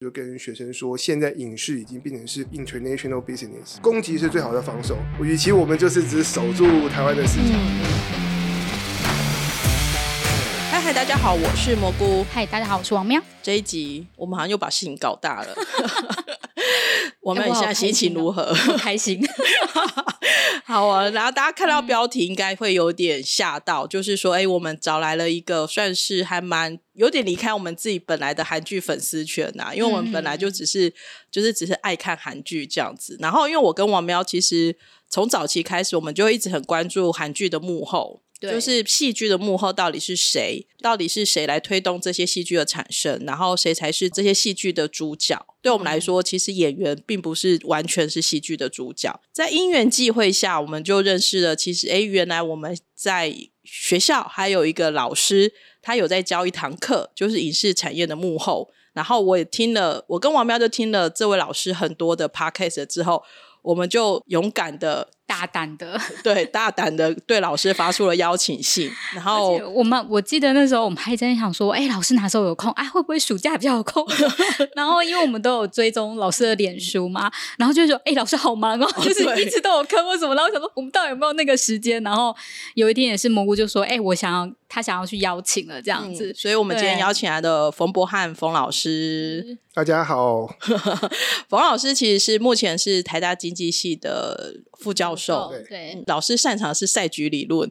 就跟学生说，现在影视已经变成是 international business，攻击是最好的防守。与其我们就是只守住台湾的市场。嗨嗨，大家好，我是蘑菇。嗨，大家好，我是王喵。这一集我们好像又把事情搞大了。我们现在心情如何？很开心。好啊，然后大家看到标题应该会有点吓到，就是说，哎，我们找来了一个算是还蛮有点离开我们自己本来的韩剧粉丝圈呐、因为我们本来就只是就是只是爱看韩剧这样子。然后，因为我跟王喵其实从早期开始，我们就一直很关注韩剧的幕后。对就是戏剧的幕后到底是谁？到底是谁来推动这些戏剧的产生？然后谁才是这些戏剧的主角？对我们来说，其实演员并不是完全是戏剧的主角。在因缘际会下，我们就认识了。其实，诶，原来我们在学校还有一个老师，他有在教一堂课，就是影视产业的幕后。然后我也听了，我跟王喵就听了这位老师很多的 podcast 之后，我们就勇敢的大胆的，对大胆的对老师发出了邀请信，然后我们我记得那时候我们还在想说，哎、老师哪时候有空？哎、会不会暑假比较有空？然后因为我们都有追踪老师的脸书嘛，然后就说，哎、老师好忙哦，就是一直都有课或什么。然后想说，我们到底有没有那个时间？然后有一天也是蘑菇就说，哎、我想要他想要去邀请了这样子。嗯所以我们今天邀请来的冯博翰冯老师，大家好，冯老师其实是目前是台大经济系的副教授。对，老师擅长是赛局理论，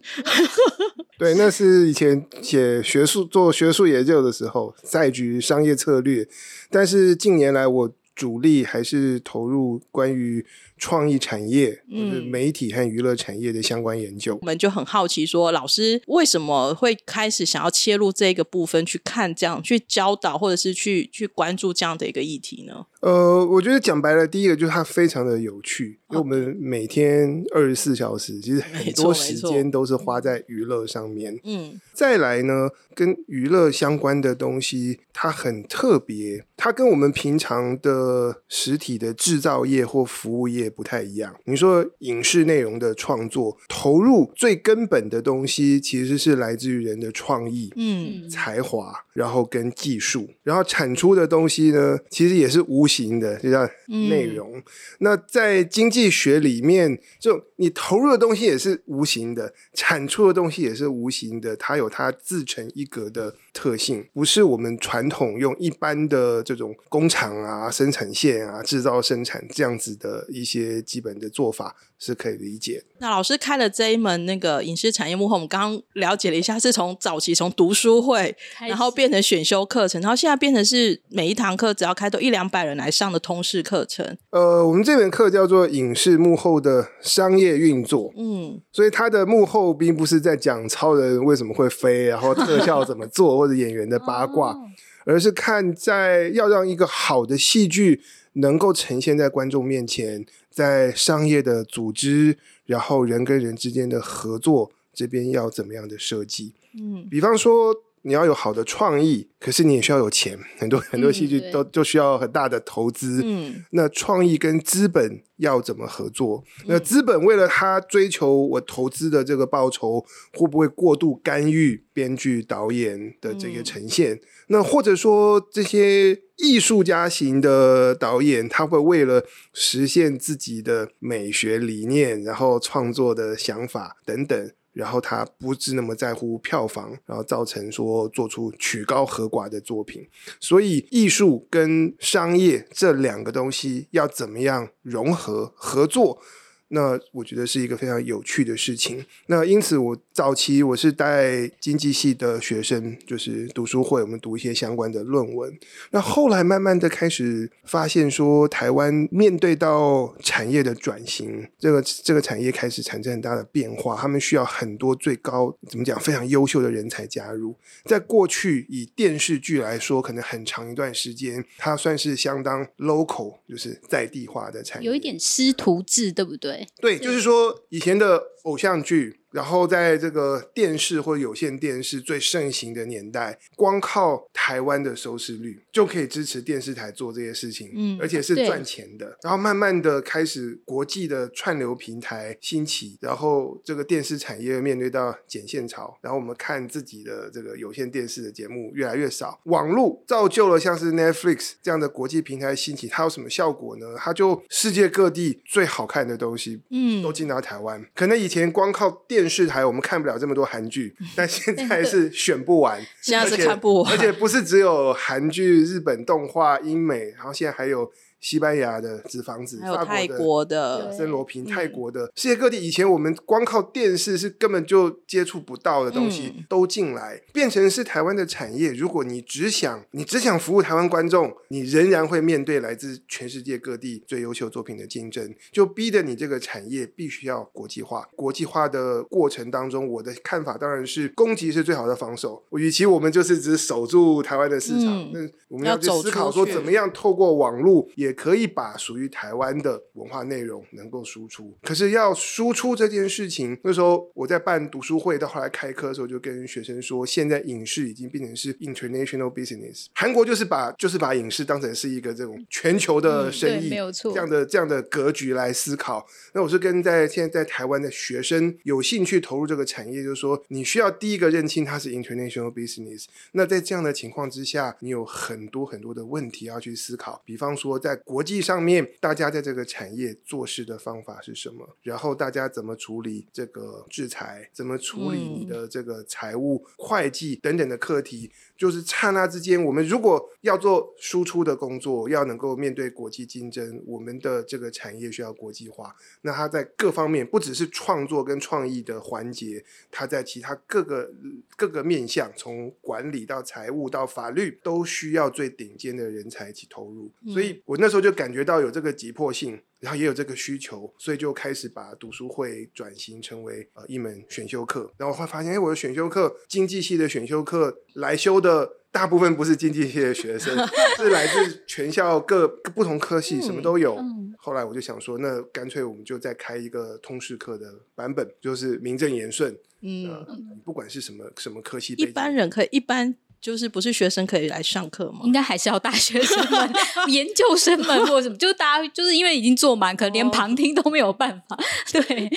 对，那是以前写学术、做学术研究的时候，赛局商业策略。但是近年来，我主力还是投入关于创意产业或者嗯媒体和娱乐产业的相关研究我。们就很好奇说，老师为什么会开始想要切入这个部分去看这样，去教导或者是去去关注这样的一个议题呢？呃，我觉得讲白了，第一个就是它非常的有趣，因为我们每天二十四小时，其实 很多时间都是花在娱乐上面。嗯再来呢，跟娱乐相关的东西，它很特别，它跟我们平常的实体的制造业或服务业不太一样。你说影视内容的创作，投入最根本的东西其实是来自于人的创意。嗯才华，然后跟技术，然后产出的东西呢，其实也是无形的，就叫内容。那在经济力学里面，就你投入的东西也是无形的，产出的东西也是无形的，它有它自成一格的特性，不是我们传统用一般的这种工厂啊、生产线啊、制造生产这样子的一些基本的做法是可以理解。那老师开了这一门那个影视产业幕后，我们刚刚了解了一下，是从早期从读书会，然后变成选修课程，然后现在变成是每一堂课只要开都一两百人来上的通识课程。呃，我们这门课叫做影视幕后的商业运作。嗯所以它的幕后并不是在讲超人为什么会飞，然后特效怎么做，或者演员的八卦，哦而是看在要让一个好的戏剧能够呈现在观众面前，在商业的组织，然后人跟人之间的合作这边要怎么样的设计。嗯比方说，你要有好的创意，可是你也需要有钱，很多很多戏剧对都就需要很大的投资。嗯那创意跟资本要怎么合作？那资本为了他追求我投资的这个报酬，会不会过度干预编剧、导演的这个呈现？那或者说这些艺术家型的导演，他会为了实现自己的美学理念，然后创作的想法等等。然后他不是那么在乎票房，然后造成说做出曲高和寡的作品。所以艺术跟商业这两个东西要怎么样融合合作？那我觉得是一个非常有趣的事情。那因此，我早期我是带经济系的学生，就是读书会，我们读一些相关的论文。那后来慢慢的开始发现说，台湾面对到产业的转型，这个这个产业开始产生很大的变化，他们需要很多最高怎么讲非常优秀的人才加入。在过去以电视剧来说，可能很长一段时间，它算是相当 local，就是在地化的产业，有一点师徒制，对不对？对，就是说以前的偶像剧然后在这个电视或有线电视最盛行的年代，光靠台湾的收视率就可以支持电视台做这些事情，嗯而且是赚钱的。然后慢慢的开始国际的串流平台兴起，然后这个电视产业面对到剪线潮，然后我们看自己的这个有线电视的节目越来越少，网络造就了像是 Netflix 这样的国际平台兴起，它有什么效果呢？它就世界各地最好看的东西嗯都进到台湾。可能以前光靠电视台我们看不了这么多韩剧，但现在是选不完，现在是看不完。而且不是只有韩剧、日本动画、英美，然后现在还有西班牙的《纸房子》，还有法泰国国的的，森罗平、嗯泰国的世界各地，以前我们光靠电视是根本就接触不到的东西、嗯都进来，变成是台湾的产业。如果你只想你只想服务台湾观众，你仍然会面对来自全世界各地最优秀作品的竞争，就逼得你这个产业必须要国际化。国际化的过程当中，我的看法当然是攻击是最好的防守。与其我们就是只守住台湾的市场，嗯那我们要去思考说怎么样透过网络也可以把属于台湾的文化内容能够输出。可是要输出这件事情，那时候我在办读书会，到后来开课的时候，就跟学生说，现在影视已经变成是 international business。韩国就是把就是把影视当成是一个这种全球的嗯生意，对没有错这样的这样的格局来思考。那我是跟在现在在台湾的学生有兴趣投入这个产业，就是说你需要第一个认清它是 international business。那在这样的情况之下，你有很多很多的问题要去思考。比方说，在国际上面，大家在这个产业做事的方法是什么？然后大家怎么处理这个制裁？怎么处理你的这个财务、会计等等的课题？就是刹那之间，我们如果要做输出的工作，要能够面对国际竞争，我们的这个产业需要国际化。那它在各方面，不只是创作跟创意的环节，它在其他各个各个面向，从管理到财务到法律，都需要最顶尖的人才一起投入。所以我那时候就感觉到有这个急迫性。然后也有这个需求，所以就开始把读书会转型成为呃一门选修课。然后会发现，哎，我的选修课经济系的选修课来修的大部分不是经济系的学生，是来自全校各各不同科系，什么都有。嗯后来我就想说，那干脆我们就再开一个通识课的版本，就是名正言顺。嗯，呃，不管是什么什么科系，一般人可以，一般就是不是学生可以来上课吗应？该还是要大学生们、研究生们或者什么，就大家就是因为已经坐满，可能连哦旁听都没有办法。对，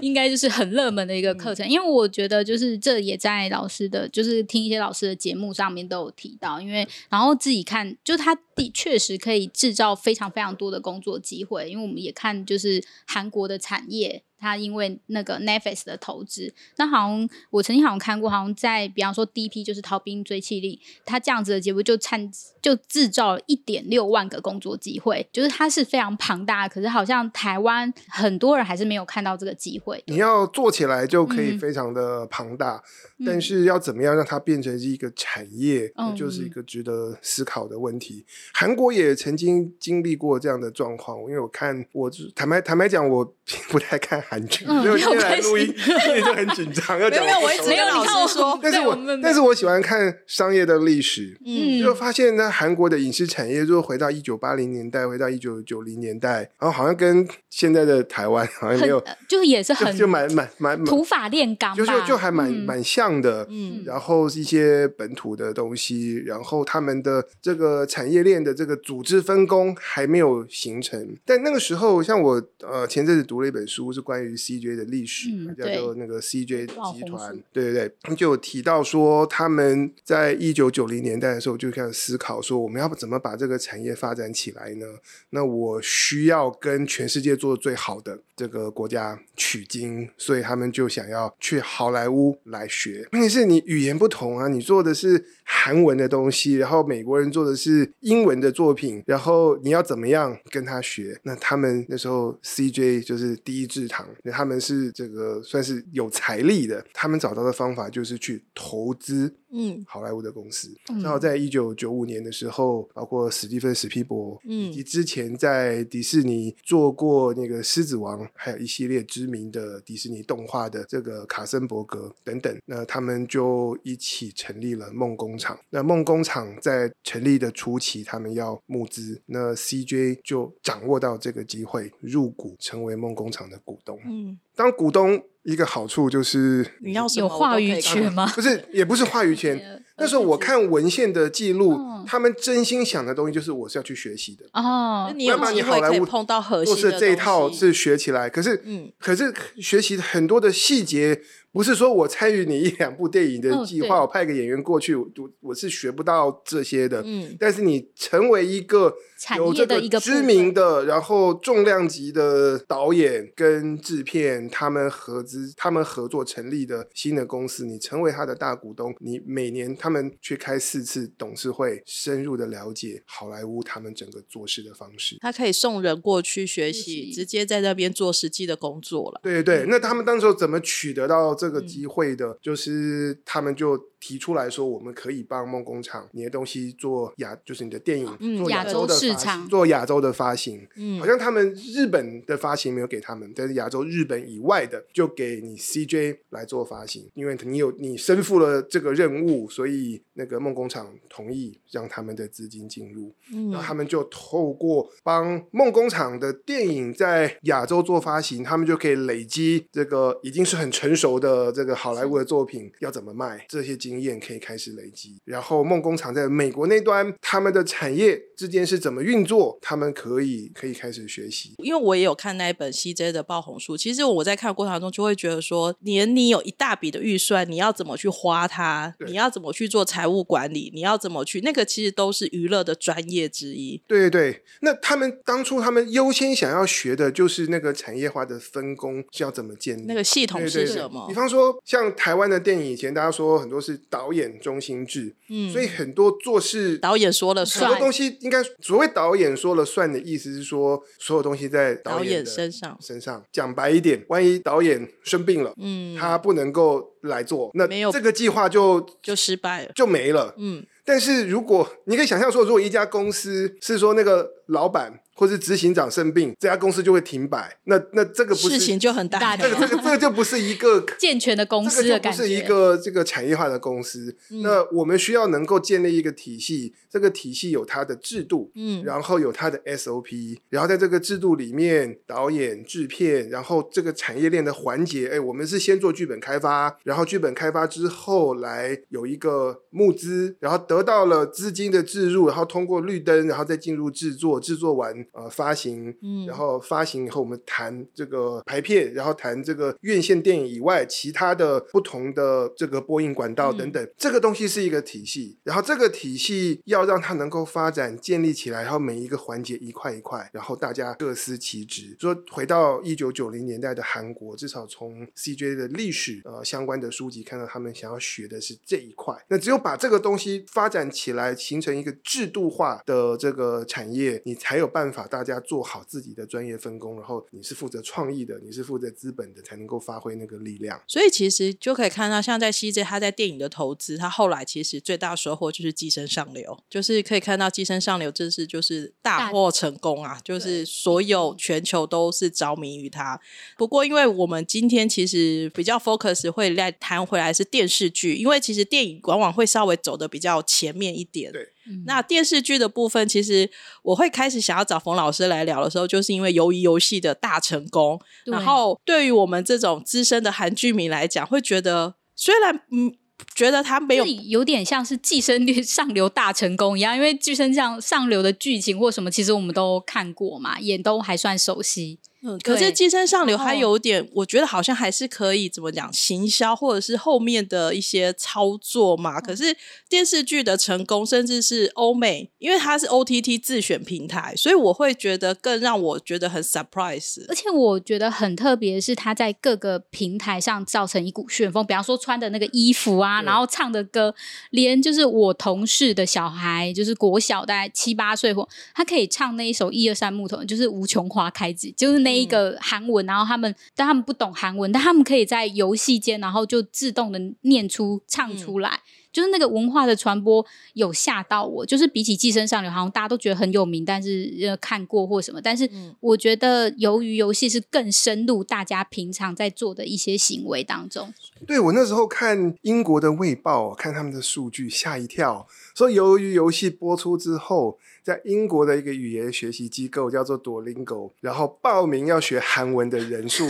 应该就是很热门的一个课程。因为我觉得就是这也在老师的，就是听一些老师的节目上面都有提到。因为然后自己看，就他的确实可以制造非常非常多的工作机会。因为我们也看就是韩国的产业。他因为那个 Netflix 的投资，那好像我曾经好像看过，好像在比方说第一批就是逃兵追气力，它这样子的节目就参就制造了一点六万个工作机会，就是它是非常庞大的，可是好像台湾很多人还是没有看到这个机会。你要做起来就可以嗯。非常的庞大，嗯。但是要怎么样让它变成是一个产业，嗯就是一个值得思考的问题。韩国也曾经经历过这样的状况，因为我看我坦白坦白讲，我并 不太看韩剧，嗯所以我今天来录音心里就很紧张，要 讲没有，我一直跟老没有你看我师说，但是我我但是我喜欢看商业的历史，嗯。就发现呢，韩国的影视产业，就回到一九八零年代，回到一九九零年代，然后好像跟现在的台湾好像没有，就也是就很就蛮蛮蛮蛮土法炼钢，就就就还蛮嗯。蛮像的，嗯。然后一些本土的东西，然后他们的这个产业链的这个组织分工还没有形成。但那个时候，像我呃前阵子读了一本书，是关于 CJ 的历史，嗯叫做那个 CJ 集团，对对对，就有提到说他们在一九九零年代的时候就开始思考说，我们要怎么把这个产业发展起来呢？那我需要跟全世界做最好的这个国家取经，所以他们就想要去好莱坞来学。问题是你语言不同啊，你做的是韩文的东西，然后美国人做的是英文的作品，然后你要怎么样跟他学？那他们那时候 CJ 就是第一制糖，那他们是这个算是有财力的，他们找到的方法就是去投资嗯好莱坞的公司。嗯正好在一九九五年的时候，包括史蒂芬史皮博，嗯以及之前在迪士尼做过那个《狮子王》，还有一系列知名的迪士尼动画的这个卡森伯格等等，那他们就一起成立了梦工厂。那梦工厂在成立的初期，他们要募资，那 CJ 就掌握到这个机会，入股成为梦工厂的股东。嗯当股东一个好处就是你要有话语权吗？不是也不是话语权。那时候我看文献的记录，他们真心想的东西就是我是要去学习的。哦那，你有要把你机会可以好莱坞碰到核做心的事这一套是学起来，可是，嗯可是学习很多的细节，不是说我参与你一两部电影的哦计划，对我派个演员过去，我我是学不到这些的。嗯但是你成为一个产有这个知名的，然后重量级的导演跟制片，他们合资、他们合作成立的新的公司，你成为他的大股东，你每年他们去开四次董事会，深入的了解好莱坞他们整个做事的方式。他可以送人过去学习直接在那边做实际的工作了。对对，那他们当时候怎么取得到这个嗯机会的？就是他们就提出来说，我们可以帮梦工厂你的东西做亚，就是你的电影、嗯做亚洲洲的发市场行，做亚洲的发行。嗯好像他们日本的发行没有给他们，但是亚洲日本以外的就给你 CJ 来做发行，因为你有你身负了这个任务，所以那个梦工厂同意让他们的资金进入。嗯然后他们就透过帮梦工厂的电影在亚洲做发行，他们就可以累积这个已经是很成熟的这个好莱坞的作品要怎么卖，这些经验可以开始累积。然后梦工厂在美国那端，他们的产业之间是怎么运作，他们可以可以开始学习。因为我也有看那一本 CJ 的爆红书，其实我在看的过程中就会觉得说，连你有一大笔的预算，你要怎么去花它，你要怎么去做财务管理，你要怎么去，那个其实都是娱乐的专业之一。对对对，那他们当初他们优先想要学的就是那个产业化的分工是要怎么建立，那个系统是什么比？方说，像台湾的电影，以前大家说很多是导演中心制，嗯所以很多做事导演说了算很算多，东西应该所谓导演说了算的意思是说，所有东西在导演身上身上。讲白一点，万一导演生病了，嗯，他不能够来做，那没有这个计划就就失败了。就没了。嗯，但是如果你可以想象说，如果一家公司是说那个老板或是执行长生病，这家公司就会停摆，那那这个不是事情就很大大这个这个这个就不是一个 健全的公司的感个就不是一。个这个产业化的公司。嗯那我们需要能够建立一个体系，这个体系有它的制度，嗯然后有它的 SOP，然后在这个制度里面，导演、制片，然后这个产业链的环节，哎，我们是先做剧本开发，然后剧本开发之后来有一个募资，然后得到了资金的置入，然后通过绿灯，然后再进入制作，制作完呃发行，嗯然后发行以后我们谈这个排片，然后谈这个院线电影以外其他的不同的这个播映管道等等，这个东西是一个体系，然后这个体系要让它能够发展建立起来，然后每一个环节一块一块，然后大家各司其职。说回到一九九零年代的韩国，至少从 CJ 的历史呃相关的书籍看到，他们想要学的是这一块。那只有把这个东西发展起来，形成一个制度化的这个产业，你才有办法大家做好自己的专业分工，然后你是负责创意的，你是负责资本的，才能够发挥那个力量。所以其实就可以看到，像在西 j 他在电影的投资，他后来其实最大收获就是《寄生上流》，就是可以看到《寄生上流》这是就是大获成功啊，就是所有全球都是着迷于他。不过，因为我们今天其实比较 focus 会来谈回来是电视剧，因为其实电影往往会稍微走的比较前面一点。对那电视剧的部分，其实我会开始想要找冯老师来聊的时候，就是因为鱿鱼游戏的大成功，然后对于我们这种资深的韩剧迷来讲，会觉得虽然嗯。觉得他没有有点像是寄生率上流大成功一样，因为寄生上上流的剧情或什么，其实我们都看过嘛，也都还算熟悉。嗯，可是对《寄生上流》还有点，我觉得好像还是可以怎么讲，行销或者是后面的一些操作嘛。可是电视剧的成功，甚至是欧美，因为它是 OTT 自选平台，所以我会觉得更让我觉得很 surprise。而且我觉得很特别是，他在各个平台上造成一股旋风。比方说穿的那个衣服啊，然后唱的歌，连就是我同事的小孩，就是国小大概七八岁或他可以唱那一首《一二三木头》，就是《无穷花开季》，就是那一个韩文。然后他们，但他们不懂韩文，但他们可以在游戏间，然后就自动的念出唱出来。就是那个文化的传播有吓到我，就是比起《寄生上流》，好像大家都觉得很有名，但是呃看过或什么，但是嗯我觉得鱿鱼游戏是更深入大家平常在做的一些行为当中。对我那时候看英国的《卫报》，看他们的数据，吓一跳。说由于游戏播出之后，在英国的一个语言学习机构叫做 Duolingo，然后报名要学韩文的人数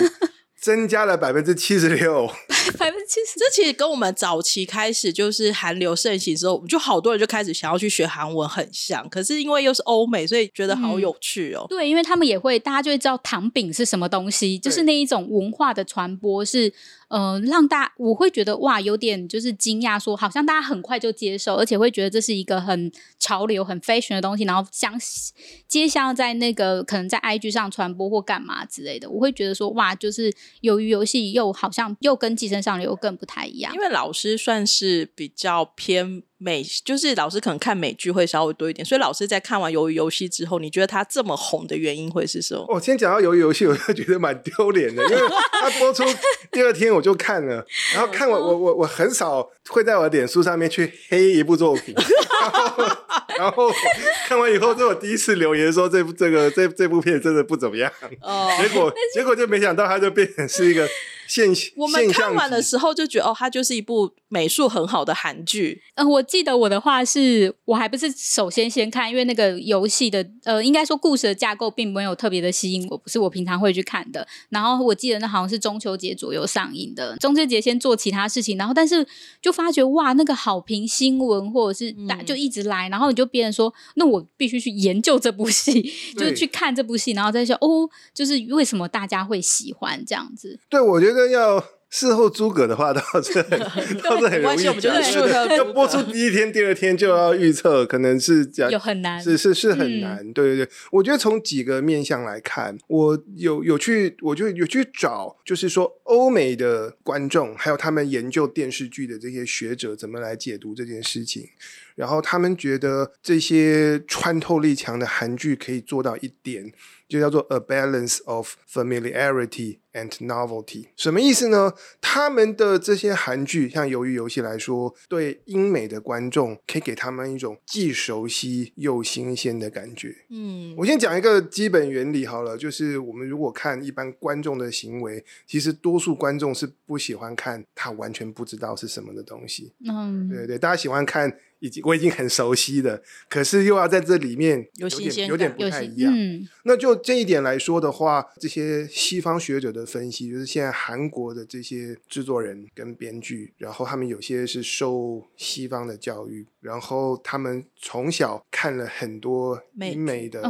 增加了百分之七十六。百分之七十，这其实跟我们早期开始就是韩流盛行之后，就好多人就开始想要去学韩文很像。可是因为又是欧美，所以觉得好有趣哦。对，因为他们也会，大家就会知道糖饼是什么东西，就是那一种文化的传播是。呃，让大我会觉得哇，有点就是惊讶，说好像大家很快就接受，而且会觉得这是一个很潮流、很 fashion 的东西，然后相接下在那个可能在 IG 上传播或干嘛之类的，我会觉得说哇，就是由于游戏又好像又跟寄生上流更不太一样，因为老师算是比较偏。美就是老师可能看美剧会稍微多一点，所以老师在看完《鱿鱼游戏》之后，你觉得他这么红的原因会是什么？我先讲到《鱿鱼游戏》，我就觉得蛮丢脸的，因为他播出 第二天我就看了，然后看完我我我很少会在我的脸书上面去黑一部作品，然后 看完以后，这我第一次留言说这部这个这这部片真的不怎么样，哦，结果结果就没想到它就变成是一个。现我们看完的时候就觉得哦，它就是一部美术很好的韩剧。嗯，我记得我的话是，我还不是首先先看，因为那个游戏的呃，应该说故事的架构并没有特别的吸引我，不是我平常会去看的。然后我记得那好像是中秋节左右上映的，中秋节先做其他事情，然后但是就发觉哇，那个好评新闻或者是大就一直来，然后你就别人说，那我必须去研究这部戏，就是去看这部戏，然后再说哦，就是为什么大家会喜欢这样子？对，我觉得。要事后诸葛的话，倒是 倒是很容易讲。要播出第一天、第二天就要预测，可能是讲有很难，是是是很难。对对对，我觉得从几个面向来看，我有有去，我就有去找，就是说欧美的观众，还有他们研究电视剧的这些学者，怎么来解读这件事情。然后他们觉得这些穿透力强的韩剧可以做到一点。就叫做 a balance of familiarity and novelty，什么意思呢？他们的这些韩剧，像《鱿鱼游戏》来说，对英美的观众可以给他们一种既熟悉又新鲜的感觉。嗯，我先讲一个基本原理好了，就是我们如果看一般观众的行为，其实多数观众是不喜欢看他完全不知道是什么的东西。嗯，对对，大家喜欢看。已经我已经很熟悉的，可是又要在这里面有点有点不太一样。那就这一点来说的话，这些西方学者的分析，就是现在韩国的这些制作人跟编剧，然后他们有些是受西方的教育，然后他们从小看了很多英美的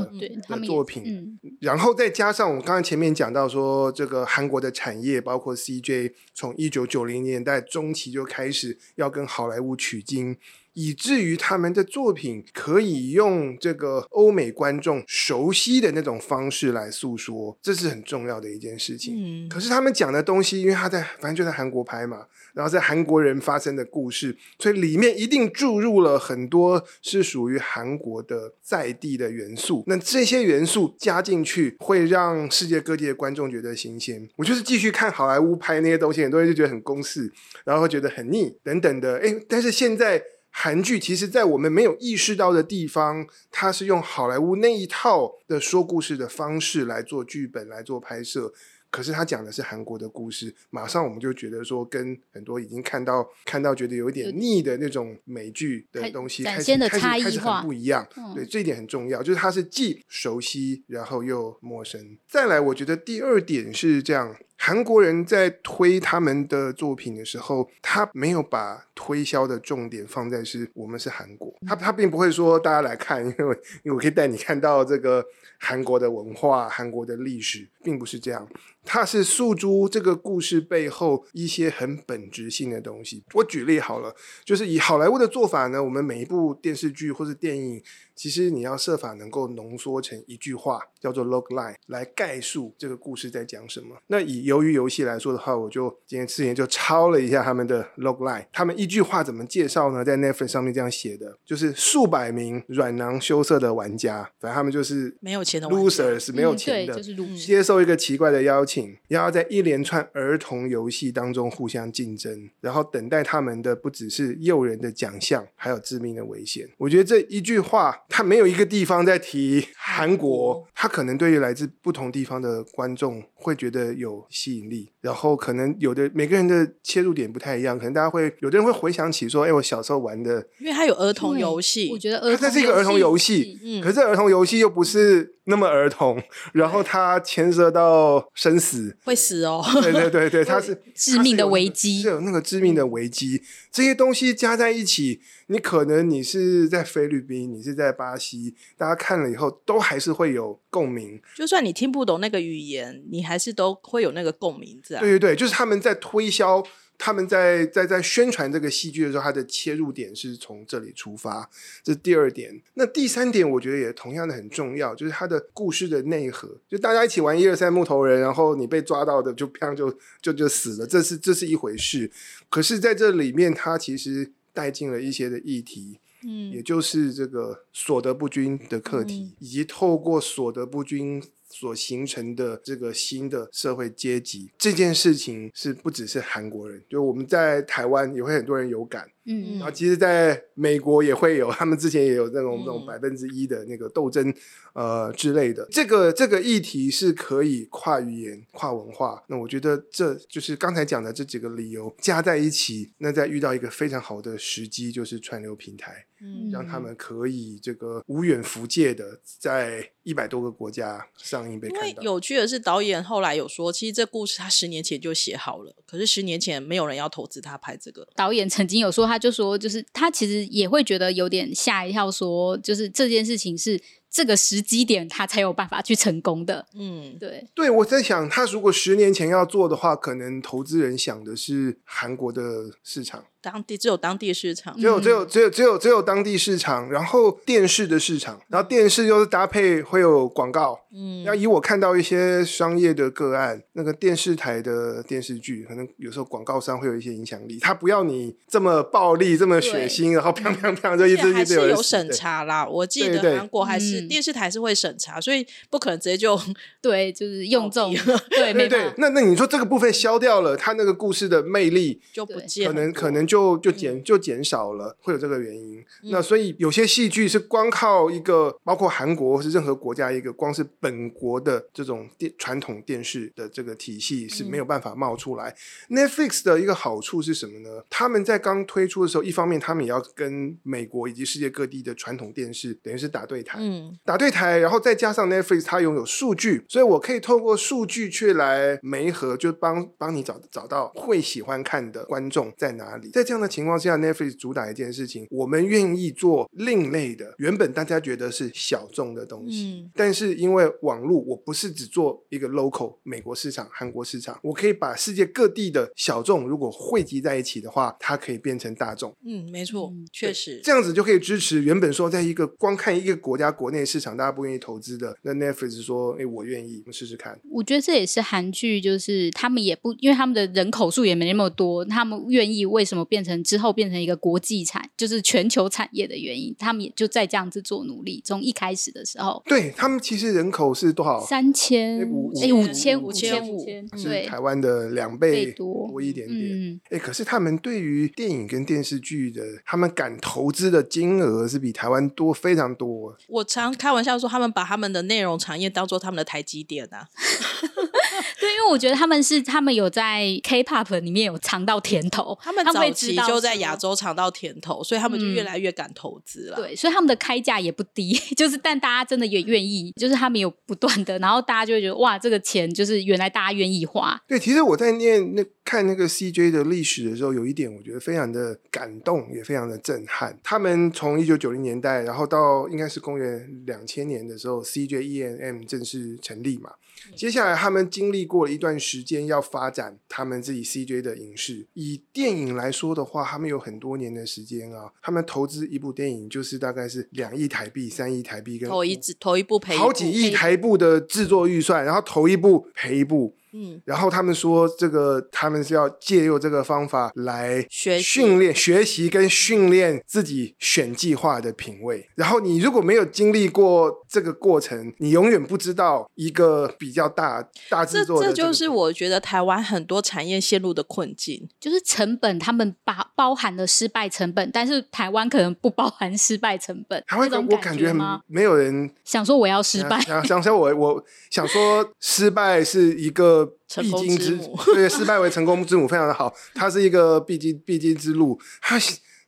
的作品，然后再加上我刚刚前面讲到说，这个韩国的产业包括 CJ，从一九九零年代中期就开始要跟好莱坞取经。以至于他们的作品可以用这个欧美观众熟悉的那种方式来诉说，这是很重要的一件事情。嗯，可是他们讲的东西，因为他在反正就在韩国拍嘛，然后在韩国人发生的故事，所以里面一定注入了很多是属于韩国的在地的元素。那这些元素加进去，会让世界各地的观众觉得新鲜。我就是继续看好莱坞拍那些东西，很多人就觉得很公式，然后会觉得很腻等等的。哎，但是现在。韩剧其实，在我们没有意识到的地方，它是用好莱坞那一套的说故事的方式来做剧本、来做拍摄。可是他讲的是韩国的故事，马上我们就觉得说，跟很多已经看到看到觉得有点腻的那种美剧的东西，开始开始开始很不一样。对，这一点很重要，就是它是既熟悉，然后又陌生。再来，我觉得第二点是这样。韩国人在推他们的作品的时候，他没有把推销的重点放在是我们是韩国，他他并不会说大家来看，因为因为我可以带你看到这个韩国的文化、韩国的历史，并不是这样。他是诉诸这个故事背后一些很本质性的东西。我举例好了，就是以好莱坞的做法呢，我们每一部电视剧或是电影。其实你要设法能够浓缩成一句话，叫做 log line，来概述这个故事在讲什么。那以由于游戏来说的话，我就今天之前就抄了一下他们的 log line，他们一句话怎么介绍呢？在 Netflix 上面这样写的，就是数百名软囊羞涩的玩家，反正他们就是没有钱的 losers，没有钱的，就是接受一个奇怪的邀请，要在一连串儿童游戏当中互相竞争，然后等待他们的不只是诱人的奖项，还有致命的危险。我觉得这一句话。他没有一个地方在提韩国，他可能对于来自不同地方的观众会觉得有吸引力，然后可能有的每个人的切入点不太一样，可能大家会有的人会回想起说，哎，我小时候玩的，因为它有儿童游戏，我觉得儿这是一个儿童游戏，嗯，可是儿童游戏又不是那么儿童，然后它牵涉到生死，会死哦。对对对对，它是 致命的危机，是有那个致命的危机，这些东西加在一起，你可能你是在菲律宾，你是在巴西，大家看了以后都还是会有共鸣。就算你听不懂那个语言，你还是都会有那个共鸣在。对对对，就是他们在推销。他们在在在宣传这个戏剧的时候，它的切入点是从这里出发，这是第二点。那第三点，我觉得也同样的很重要，就是它的故事的内核。就大家一起玩一二三木头人，然后你被抓到的就砰就就就死了，这是这是一回事。可是在这里面，它其实带进了一些的议题，嗯，也就是这个所得不均的课题，以及透过所得不均。所形成的这个新的社会阶级，这件事情是不只是韩国人，就我们在台湾也会很多人有感。嗯，然后其实在美国也会有，他们之前也有那种那种百分之一的那个斗争，呃之类的。这个这个议题是可以跨语言、跨文化。那我觉得这就是刚才讲的这几个理由加在一起，那在遇到一个非常好的时机，就是串流平台，嗯，让他们可以这个无远弗届的在一百多个国家上映被看到。有趣的是，导演后来有说，其实这故事他十年前就写好了，可是十年前没有人要投资他拍这个。导演曾经有说他。他就说，就是他其实也会觉得有点吓一跳，说就是这件事情是。这个时机点，他才有办法去成功的。嗯，对，对，我在想，他如果十年前要做的话，可能投资人想的是韩国的市场，当地只有当地市场，只有只有只有只有只有当地市场，然后电视的市场，然后电视又是搭配会有广告。嗯，要以我看到一些商业的个案，那个电视台的电视剧，可能有时候广告商会有一些影响力，他不要你这么暴力、这么血腥，然后砰砰砰就一直一直有审查啦。我记得韩国还是。电视台是会审查，所以不可能直接就 对，就是用这种对 对对。那那你说这个部分消掉了，他那个故事的魅力就不见，可能可能就就就减就减少了，会有这个原因。那所以有些戏剧是光靠一个，包括韩国或是任何国家一个，光是本国的这种电传统电视的这个体系是没有办法冒出来。Netflix 的一个好处是什么呢？他们在刚推出的时候，一方面他们也要跟美国以及世界各地的传统电视等于是打对台，嗯。打对台，然后再加上 Netflix，它拥有数据，所以我可以透过数据去来媒合，就帮帮你找找到会喜欢看的观众在哪里。在这样的情况下，Netflix 主打一件事情，我们愿意做另类的，原本大家觉得是小众的东西，但是因为网络，我不是只做一个 local 美国市场、韩国市场，我可以把世界各地的小众如果汇集在一起的话，它可以变成大众。嗯，没错，确实这样子就可以支持原本说在一个光看一个国家国内。市场大家不愿意投资的，那 Netflix 说：“哎，我愿意，我们试试看。”我觉得这也是韩剧，就是他们也不，因为他们的人口数也没那么多，他们愿意为什么变成之后变成一个国际产，就是全球产业的原因，他们也就在这样子做努力。从一开始的时候，对他们其实人口是多少？三千五，哎，五千五千五，是台湾的两倍多一点点。哎，可是他们对于电影跟电视剧的，他们敢投资的金额是比台湾多非常多。我常。开玩笑说，他们把他们的内容产业当做他们的台积电啊。对，因为我觉得他们是他们有在 K-pop 里面有尝到甜头，他们早期就在亚洲尝到甜头，所以他们就越来越敢投资了。对，所以他们的开价也不低，就是但大家真的也愿意，就是他们有不断的，然后大家就会觉得哇，这个钱就是原来大家愿意花。对，其实我在念那看那个 CJ 的历史的时候，有一点我觉得非常的感动，也非常的震撼。他们从一九九零年代，然后到应该是公元两千年的时候，CJ ENM 正式成立嘛。接下来，他们经历过了一段时间，要发展他们自己 CJ 的影视。以电影来说的话，他们有很多年的时间啊。他们投资一部电影，就是大概是两亿台币、三亿台币，跟投一投一部赔好几亿台币的制作预算，然后投一部赔一部。嗯，然后他们说，这个他们是要借用这个方法来学训练、学习跟训练自己选计划的品味。然后你如果没有经历过这个过程，你永远不知道一个比较大大制作。这就是我觉得台湾很多产业陷入的困境，就是成本他们包包含了失败成本，但是台湾可能不包含失败成本。台湾我感觉没有人想说我要失败，想想说我我想说失败是一个。必经之 对，失败为成功之母，非常的好。它是一个必经必经之路。他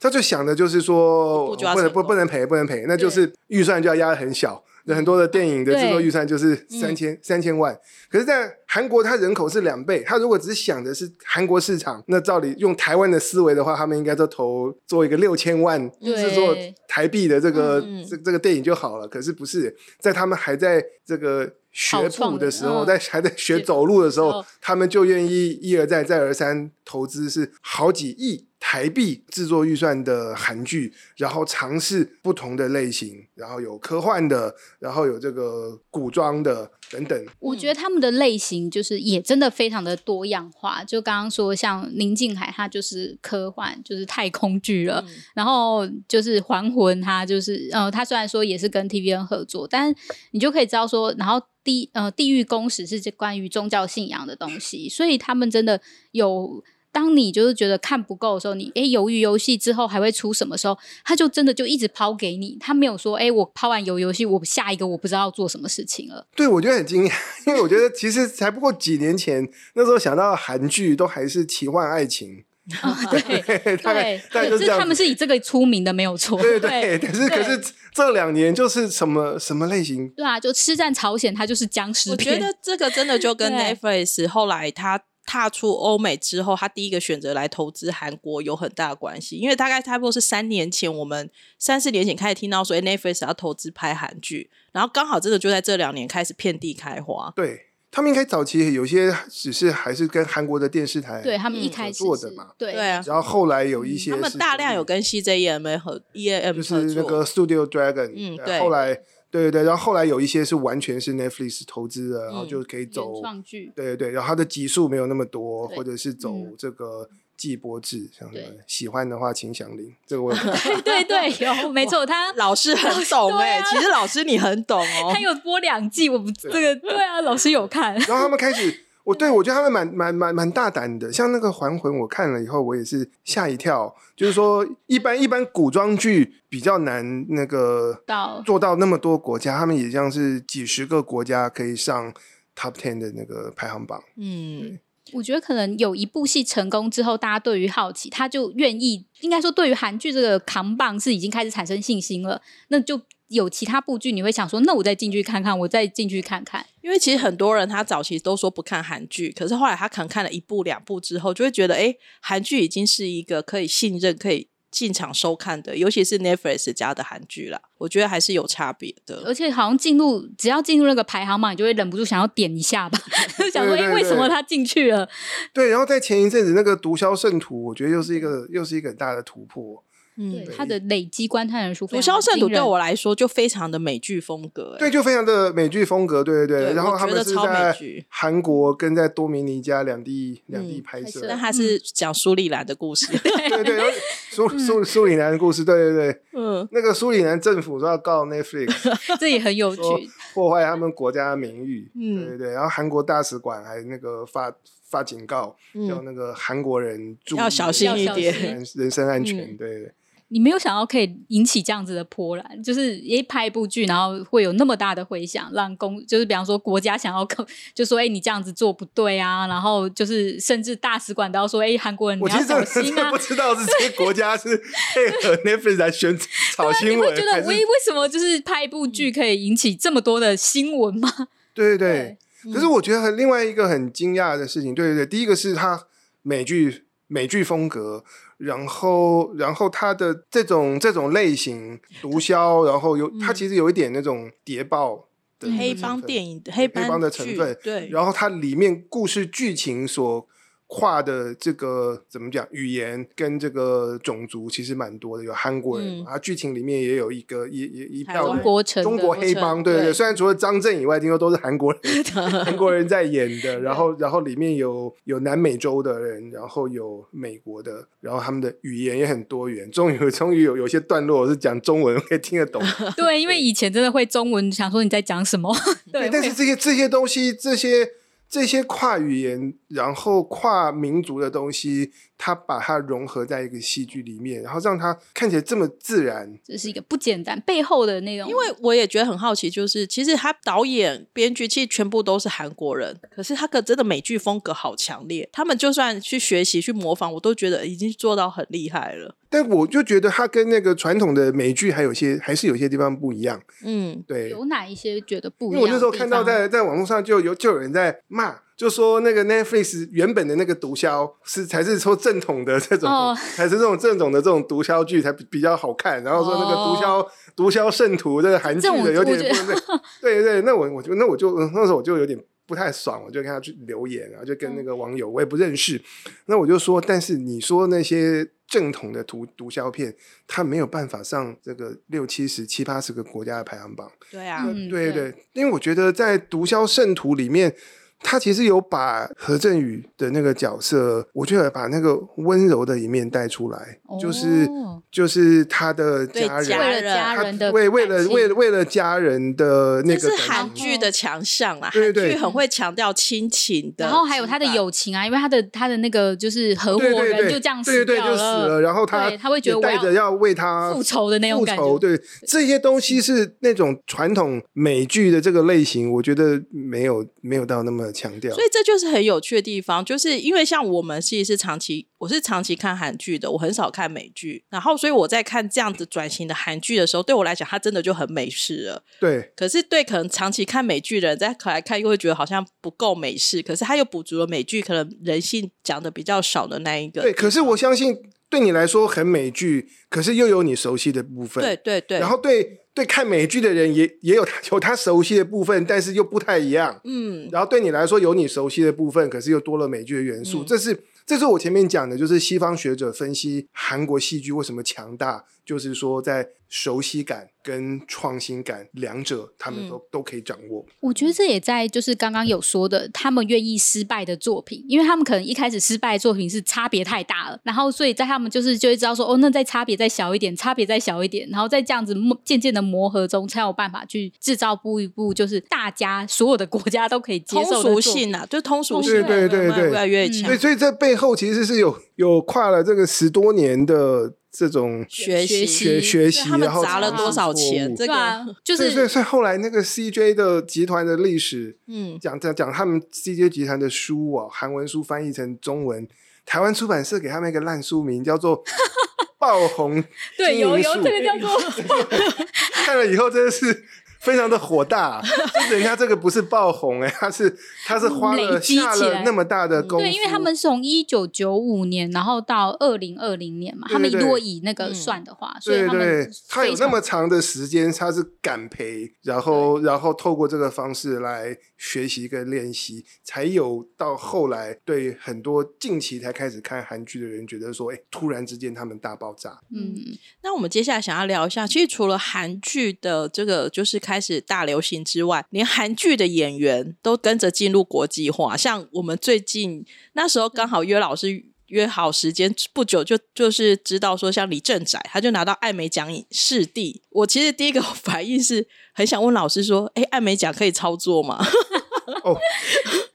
他就想的就是说，不能不不能赔，不能赔，那就是预算就要压的很小。很多的电影的制作预算就是三千三千万，可是，在韩国它人口是两倍，它如果只想的是韩国市场，那照理用台湾的思维的话，他们应该都投做一个六千万对。制作台币的这个嗯这这个电影就好了。可是不是在他们还在这个学步的时候，嗯在还在学走路的时候哦，他们就愿意一而再再而三投资是好几亿台币制作预算的韩剧，然后尝试不同的类型，然后有科幻的，然后有这个古装的等等。我觉得他们的类型就是也真的非常的多样化。就刚刚说，像宁静海，它就是科幻，就是太空剧了。嗯然后就是还魂，它就是呃，它虽然说也是跟 TVN 合作，但你就可以知道说，然后地呃地狱公使是这关于宗教信仰的东西，所以他们真的有。当你就是觉得看不够的时候，你诶鱿鱼游戏之后还会出什么时候，他就真的就一直抛给你，他没有说诶我抛完鱿鱼游戏，我下一个我不知道要做什么事情了。对，我觉得很惊讶，因为我觉得其实才不过几年前，那时候想到韩剧都还是奇幻爱情，对大概对，可是他们是以这个出名的，没有错。对对，但是可是这两年就是什么什么类型？对啊，就吃战朝鲜，它就是僵尸我觉。得这个真的就 跟 Netflix 后来他踏出欧美之后，他第一个选择来投资韩国有很大的关系。因为大概差不多是三年前，我们三四年前开始听到说 Netflix 要投资拍韩剧，然后刚好真的就在这两年开始遍地开花。对他们应该早期有些只是还是跟韩国的电视台对他们一嗯开始做的嘛对对啊，然后后来有一些他们大量有跟 CJEM 和 EAM 就是，那个 Studio Dragon，呃嗯对后来对对对，然后后来有一些是完全是 Netflix 投资的，然后嗯就可以原走，创剧。对对对，然后它的集数没有那么多，或者是走嗯这个季播制，像对喜欢的话请响铃，这个我 有对对，有没错，他老师很懂哎、其实老师你很懂哦他。有播两季，我不这个对啊，老师有看。然后他们开始，我对我觉得他们蛮蛮蛮蛮大胆的，像那个《还魂》，我看了以后，我也是吓一跳。就是说，一般一般古装剧比较难那个到做到那么多国家，他们也像是几十个国家可以上 Top Ten 的那个排行榜。嗯，我觉得可能有一部戏成功之后，大家对于好奇，他就愿意，应该说对于韩剧这个扛棒是已经开始产生信心了，那就有其他部剧你会想说，那我再进去看看，我再进去看看。因为其实很多人他早期都说不看韩剧，可是后来他可能看了一部两部之后，就会觉得，哎，韩剧已经是一个可以信任、可以进场收看的，尤其是 Netflix 家的韩剧啦，我觉得还是有差别的。而且好像进入只要进入那个排行榜，你就会忍不住想要点一下吧，就想说，哎、为什么他进去了？对，然后在前一阵子那个《毒枭圣徒》，我觉得又是一个又是一个很大的突破。嗯对，他的累积观看人数《毒枭圣徒》对我来说就非常的美剧风格、诶对，就非常的美剧风格，对对对然后他们是在韩国跟在多米尼加两地两地嗯拍摄，拍摄但他是讲 苏里兰的故事。对对，苏苏苏里南的故事，对对对，嗯，那个苏里南政府说要告 Netflix 这也很有趣。破坏他们国家的名誉，嗯对对对，然后韩国大使馆还那个发发警告，叫那个韩国人注意要小心一点。人人身安全，嗯对对。你没有想到可以引起这样子的波澜，就是一拍一部剧，然后会有那么大的回响，让公就是比方说国家想要控，就说哎、你这样子做不对啊，然后就是甚至大使馆都要说哎、韩国人你要小心啊不。知道是这些国家是 配合 Netflix 来宣炒新闻，你会觉得为为什么就是拍一部剧可以引起这么多的新闻吗？对对对。嗯可是我觉得很另外一个很惊讶的事情，对对对，第一个是他美剧美剧风格，然后然后它的这种这种类型毒枭，然后有它其实有一点那种谍报的黑帮电影、黑黑帮的成分，对，然后它里面故事剧情所跨的这个怎么讲语言跟这个种族其实蛮多的，有韩国人嗯。嘛，它剧情里面也有一个一一一票中国城中国黑帮，对对对，对虽然除了张震以外，听说都是韩国人，韩国人在演的，然后然后里面有有南美洲的人，然后有美国的，然后他们的语言也很多元，终于终于有有些段落是讲中文可以听得懂，对，因为以前真的会中文，想说你在讲什么。对，但是会这些这些东西，这些这些跨语言，然后跨民族的东西，它把它融合在一个戏剧里面，然后让它看起来这么自然。这是一个不简单背后的那种，因为我也觉得很好奇，就是其实他导演、编剧其实全部都是韩国人，可是他可真的美剧风格好强烈，他们就算去学习、去模仿，我都觉得已经做到很厉害了。但我就觉得他跟那个传统的美剧还有些还是有些地方不一样。嗯，对，有哪一些觉得不一样？因为我那时候看到在在网络上就有就有人在骂，就说那个 Netflix 原本的那个毒枭是才是说正统的这种，哦。才是这种正统的这种毒枭剧才比比较好看。然后说那个毒枭、毒枭圣徒这个韩剧的有点不 对对对，那我我就那我就那时候我就有点。不太爽，我就跟他去留言，然后就跟那个网友，我也不认识，那我就说，但是你说那些正统的毒毒枭片，它没有办法上这个六七十、七八十个国家的排行榜，对啊，嗯对对。对，因为我觉得在《毒枭圣徒》里面，他其实有把何振宇的那个角色，我觉得把那个温柔的一面带出来，就是哦就是他的家人，家为了家人的为为了为了为了家人的那个是韩剧的强项啦，韩对对剧很会强调亲情的，然后还有他的友情啊，因为他的他的那个就是合伙对对对，人就这样对对掉就死了，然后他他会觉得要带着要为他复仇的那种感复仇，觉。对这些东西是那种传统美剧的这个类型，我觉得没有没有到那么强调所。以这就是很有趣的地方，就是因为像我们其实是长期，我是长期看韩剧的，我很少看美剧，然后所以我在看这样子转型的韩剧的时候，对我来讲，它真的就很美式了。对可是对可能长期看美剧的人，再来看又会觉得好像不够美式，可是它又补足了美剧可能人性讲的比较少的那一个。对，可是我相信对你来说很美剧，可是又有你熟悉的部分。对对对，然后对对看美剧的人也也有他 有他熟悉的部分，但是又不太一样。嗯，然后对你来说有你熟悉的部分，可是又多了美剧的元素。嗯这是这是我前面讲的，就是西方学者分析韩国戏剧为什么强大，就是说在熟悉感跟创新感两者，他们都、都可以掌握。我觉得这也在就是刚刚有说的，他们愿意失败的作品，因为他们可能一开始失败的作品是差别太大了，然后所以在他们就是就会知道说，哦，那再差别再小一点，差别再小一点，然后在这样子磨渐渐的磨合中，才有办法去制造步一步就是大家所有的国家都可以接受的通俗性啊，就通俗性对对对对越来越嗯强所以，。所以这背后其实是有有跨了这个十多年的这种学习学学学习，他们然后砸了多少钱？这个啊个，就所以，所以，所以后来那个 CJ 的集团的历史，嗯，讲讲讲他们 CJ 集团的书啊，韩文书翻译成中文，台湾出版社给他们一个烂书名，叫做《爆红对有有这个叫做 看了以后真的是非常的火大，就是人家这个不是爆红哎、他是他是花了下了那么大的功夫，对，因为他们是从一九九五年，然后到二零二零年嘛，对他们对如果以那个嗯算的话，所以对对他们，他有那么长的时间，他是敢赔，然后然后透过这个方式来学习跟练习，才有到后来对很多近期才开始看韩剧的人觉得说，哎，突然之间他们大爆炸。嗯，那我们接下来想要聊一下，其实除了韩剧的这个就是开始大流行之外，连韩剧的演员都跟着进入国际化。像我们最近那时候刚好约老师约好时间，不久就就是知道说，像李正宰他就拿到艾美奖视帝。我其实第一个 反应是很想问老师说，哎，艾美奖可以操作吗？哦，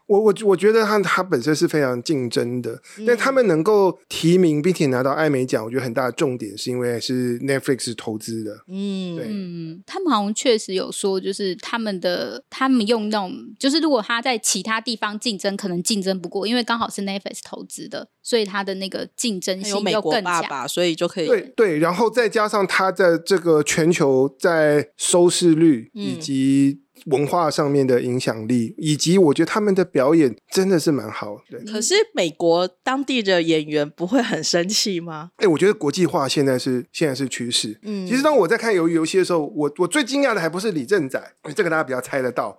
我我我觉得他他本身是非常竞争的，但他们能够提名并且拿到艾美奖，我觉得很大的重点是因为是 Netflix 投资的。嗯，对嗯，他们好像确实有说，就是他们的他们用那种，就是如果他在其他地方竞争，可能竞争不过，因为刚好是 Netflix 投资的，所以他的那个竞争性又更强。所以就可以对对，然后再加上他在这个全球在收视率嗯以及文化上面的影响力，以及我觉得他们的表演真的是蛮好的。可是美国当地的演员不会很生气吗？哎，我觉得国际化现在是现在是趋势。嗯其实当我在看鱿鱼游戏的时候，我我最惊讶的还不是李正宰，这个大家比较猜得到。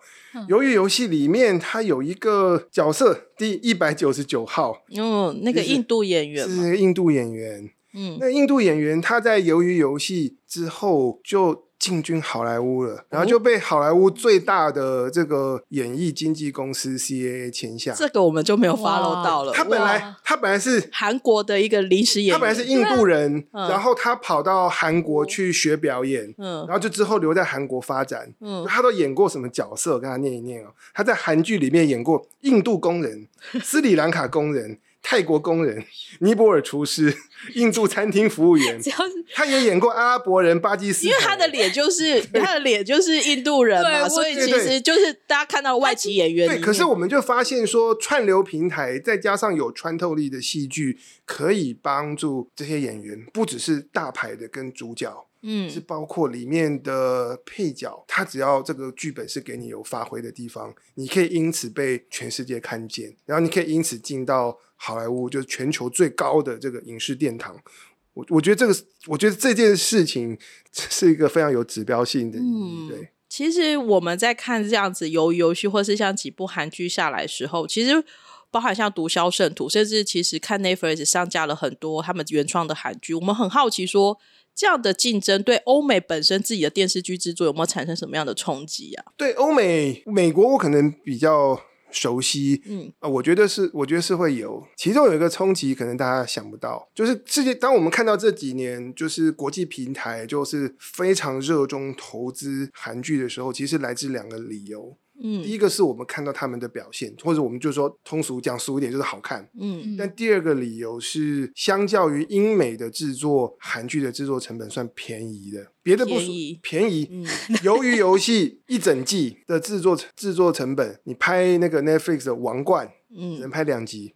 鱿鱼游戏里面，他有一个角色，第一百九十九号嗯，那个印度演员嘛，是那个印度演员。嗯，那印度演员他在鱿鱼游戏之后就进军好莱坞了，然后就被好莱坞最大的这个演艺经纪公司 CAA 签下。这个我们就没有 follow 到了。他本来他本来是韩国的一个临时演员，他本来是印度人，嗯然后他跑到韩国去学表演，嗯然后就之后留在韩国发展。嗯他都演过什么角色？我跟他念一念哦。他在韩剧里面演过印度工人、斯里兰卡工人、泰国工人、尼泊尔厨师、印度餐厅服务员。只，要是他也演过阿拉伯人、巴基斯坦，因为他的脸就是 他的脸就是印度人嘛，所以其实就是大家看到外籍演员对，可是我们就发现说，串流平台再加上有穿透力的戏剧，可以帮助这些演员，不只是大牌的跟主角，嗯。是嗯，包括里面的配角，他只要这个剧本是给你有发挥的地方，你可以因此被全世界看见，然后你可以因此进到好莱坞，就是全球最高的这个影视殿堂。我我觉得这个，我觉得这件事情是一个非常有指标性的意义。嗯对，其实我们在看这样子游游戏，或是像几部韩剧下来的时候，其实包含像《毒枭圣徒》，甚至其实看 Netflix 上架了很多他们原创的韩剧，我们很好奇说，这样的竞争对欧美本身自己的电视剧制作有没有产生什么样的冲击啊？对欧美美国，我可能比较熟悉，嗯啊、我觉得是，我觉得是会有。其中有一个冲击，可能大家想不到，就是世界。当我们看到这几年，就是国际平台就是非常热衷投资韩剧的时候，其实来自两个理由。第嗯一个是我们看到他们的表现，或者我们就说通俗讲俗一点，就是好看。嗯但第二个理由是，相较于英美的制作，韩剧的制作成本算便宜的。别的不说便宜便宜，嗯 鱿鱼游戏一整季的制作制作成本，你拍那个 Netflix 的《王冠》只能嗯，拍两集，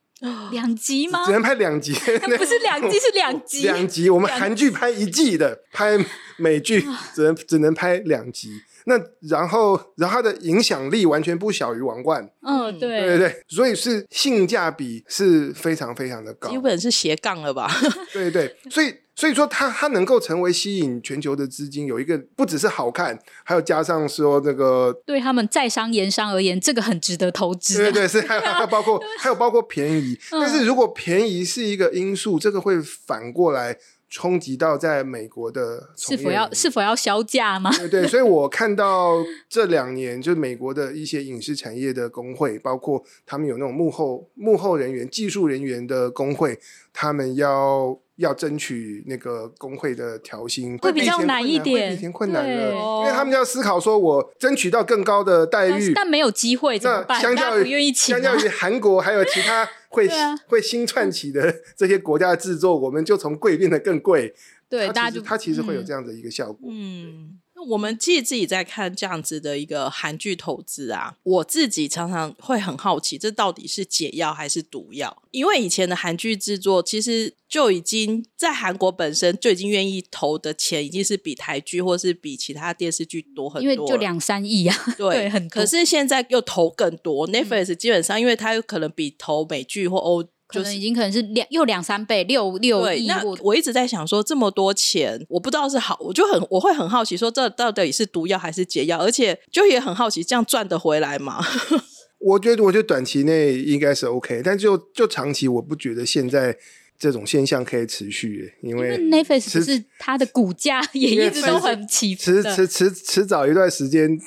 两集吗只？能拍两集，不是两集，是两集。两集。我们韩剧拍一季的，拍美剧只能只能拍两集。那然后，然后它的影响力完全不小于《王冠》，嗯，对对对，对，所以是性价比是非常非常的高。基本是斜杠了吧？对对，所以所以说它它能够成为吸引全球的资金，有一个不只是好看，还有加上说那个对他们在商言商而言，这个很值得投资、啊。对对对，是还有还有 包括还有包括便宜，嗯但是如果便宜是一个因素，这个会反过来冲击到在美国的是否要是否要销价吗？对对，所以我看到这两年，就美国的一些影视产业的工会，包括他们有那种幕后幕后人员、技术人员的工会，他们要要争取那个工会的调薪，会比较难一点会比以前困难对了，因为他们要思考说，我争取到更高的待遇，但但没有机会怎么那办？相较于大家不愿意请啊相较于韩国还有其他会、啊会新串起的 这些国家的制作，我们就从贵变得更贵。对，它大家就其实它其实会有嗯这样的一个效果。嗯，我们自己自己在看这样子的一个韩剧投资啊，我自己常常会很好奇，这到底是解药还是毒药？因为以前的韩剧制作其实就已经在韩国本身就已经愿意投的钱，已经是比台剧或是比其他电视剧多很多，因为就两三亿啊，对对很可是现在又投更多、n e t f l i x 基本上因为它有可能比投美剧或欧可就是能已经可能是两又两三倍，六六对，那亿或我一直在想说，这么多钱，我不知道是好，我就很我会很好奇，说这到底是毒药还是解药，而且就也很好奇，这样赚得回来吗？我觉得，我觉得短期内应该是 OK，但就就长期，我不觉得现在这种现象可以持续耶，因因为为 Netflix 不是它的股价也一直都很起伏的，迟迟迟迟早一段时间，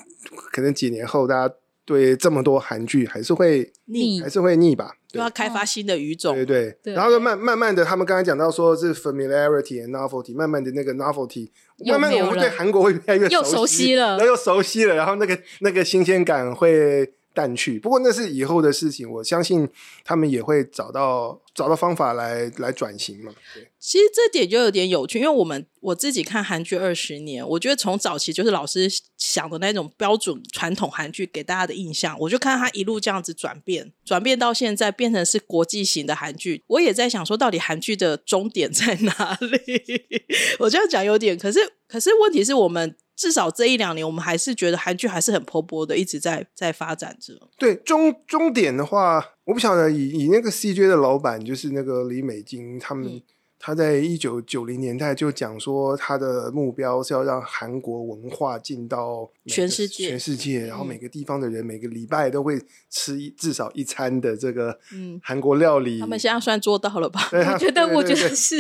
可能几年后，大家对这么多韩剧还是会腻还是会腻吧。对。就要开发新的语种，对对，对。然后就慢慢慢的，他们刚才讲到说是 familiarity and novelty，慢慢的那个 novelty，慢慢的我们对韩国会越来越又熟熟悉了。然后又熟悉了，然后那个那个新鲜感会淡去。不过那是以后的事情，我相信他们也会找到找到方法来来转型嘛。其实这点就有点有趣，因为我们我自己看韩剧二十年，我觉得从早期就是老师想的那种标准传统韩剧给大家的印象，我就看他一路这样子转变，转变到现在变成是国际型的韩剧。我也在想说，到底韩剧的终点在哪里？我这样讲有点，可是可是问题是我们至少这一两年，我们还是觉得韩剧还是很蓬勃的，一直在在发展着。对终终点的话，我不晓得以以那个 CJ 的老板就是那个李美金他们。嗯他在一九九零年代就讲说，他的目标是要让韩国文化进到全世界全世界，然后嗯每个地方的人每个礼拜都会吃一至少一餐的这个嗯韩国料理。他们现在算做到了吧？对，我觉得我觉得是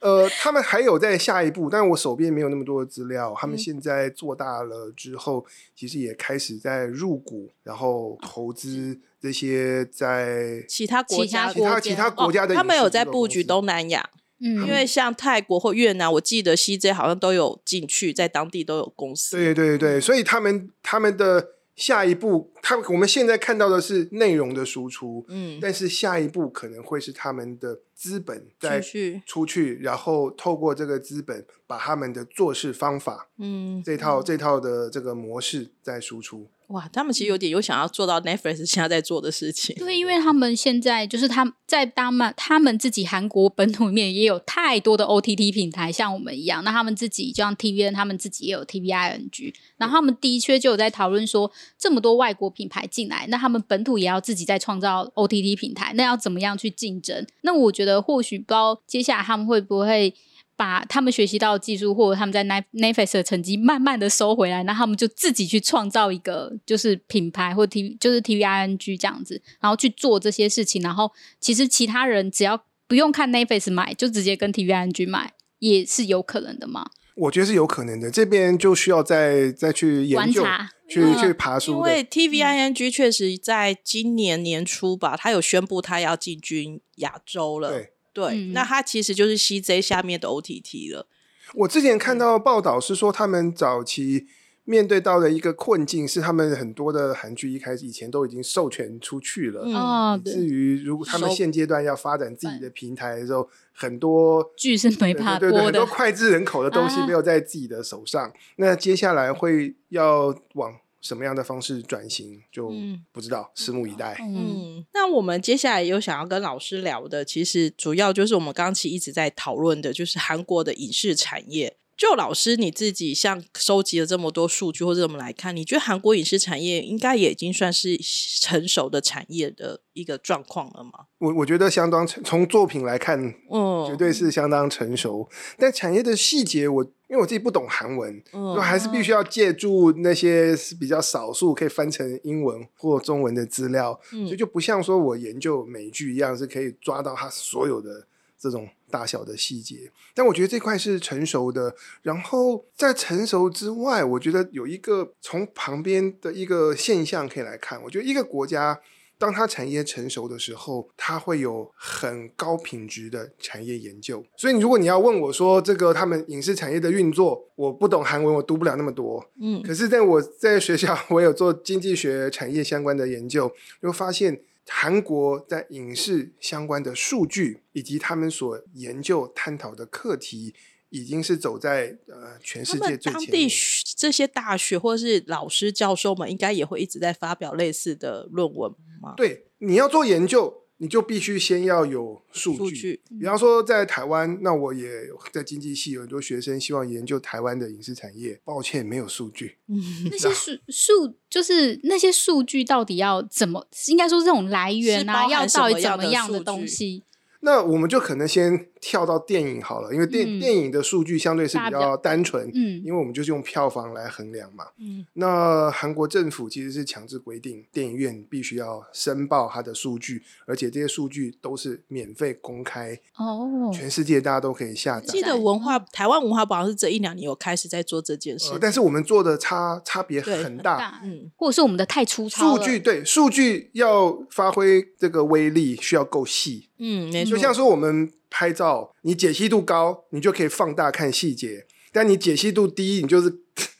呃，他们还有在下一步，但我手边没有那么多的资料。他们嗯现在做大了之后，其实也开始在入股，然后投资这些在其他国家其他其他国家的哦他们有在布局东南亚，嗯，因为像泰国或越南，我记得 CJ 好像都有进去，在当地都有公司。对对对，所以他们他们的下一步，他我们现在看到的是内容的输出，嗯，但是下一步可能会是他们的资本在出去，出去，然后透过这个资本把他们的做事方法嗯，这套这套的这个模式再输出。哇，他们其实有点有想要做到 Netflix 现在在做的事情。对，因为他们现在就是他们在他们他们自己韩国本土里面也有太多的 OTT 平台，像我们一样。那他们自己就像 TVN，他们自己也有 TVING，然后他们的确就有在讨论说，这么多外国品牌进来，那他们本土也要自己在创造 OTT 平台，那要怎么样去竞争？那我觉得或许不知道接下来他们会不会。把他们学习到的技术，或者他们在 Net Netflix 的成绩，慢慢的收回来，那他们就自己去创造一个就是品牌或 T 就是 TVING 这样子，然后去做这些事情。然后其实其他人只要不用看 Netflix 买，就直接跟 TVING 买，也是有可能的嘛。我觉得是有可能的，这边就需要再再去研究、观察去嗯去爬书的。因为 TVING 确实在今年年初吧，他有宣布他要进军亚洲了。对对，嗯那它其实就是 CJ 下面的 OTT 了。我之前看到报道是说，他们早期面对到的一个困境是，他们很多的韩剧一开始以前都已经授权出去了，嗯哦，以至，于如果他们现阶段要发展自己的平台的时候，很多剧是没办法对对对，播的很多。脍炙人口的东西啊没有在自己的手上。那接下来会要往什么样的方式转型，就嗯不知道，拭目以待。嗯，嗯，那我们接下来有想要跟老师聊的，其实主要就是我们刚刚其实一直在讨论的，就是韩国的影视产业。就老师你自己像收集了这么多数据，或者我们来看，你觉得韩国影视产业应该也已经算是成熟的产业的一个状况了吗？我我觉得相当成从作品来看，嗯，绝对是相当成熟。但产业的细节，我因为我自己不懂韩文，嗯就还是必须要借助那些是比较少数可以翻成英文或中文的资料，嗯所以就不像说我研究美剧一样，是可以抓到它所有的这种大小的细节。但我觉得这块是成熟的。然后在成熟之外，我觉得有一个从旁边的一个现象可以来看，我觉得一个国家。当它产业成熟的时候，它会有很高品质的产业研究。所以，如果你要问我说这个他们影视产业的运作，我不懂韩文，我读不了那么多。嗯可是，在我在学校，我有做经济学产业相关的研究，就发现韩国在影视相关的数据以及他们所研究探讨的课题，已经是走在呃全世界最前面。地学这些大学或者是老师教授们，应该也会一直在发表类似的论文吗？对，你要做研究，你就必须先要有数据。数据比方说，在台湾，那我也在经济系有很多学生希望研究台湾的影视产业，抱歉，没有数据。那些数数就是那些数据到底要怎么？应该说这种来源啊，要到底怎么样的东西？那我们就可能先跳到电影好了，因为电、嗯电影的数据相对是比较单纯，嗯因为我们就是用票房来衡量嘛。嗯那韩国政府其实是强制规定，电影院必须要申报它的数据，而且这些数据都是免费公开，哦，全世界大家都可以下载。记得文化台湾文化部好像是这一两年有开始在做这件事，呃但是我们做的差差别很大，大，嗯或者是我们的太粗糙数据对数据要发挥这个威力，需要够细。嗯，没错，就像说我们拍照，你解析度高，你就可以放大看细节；但你解析度低，你就是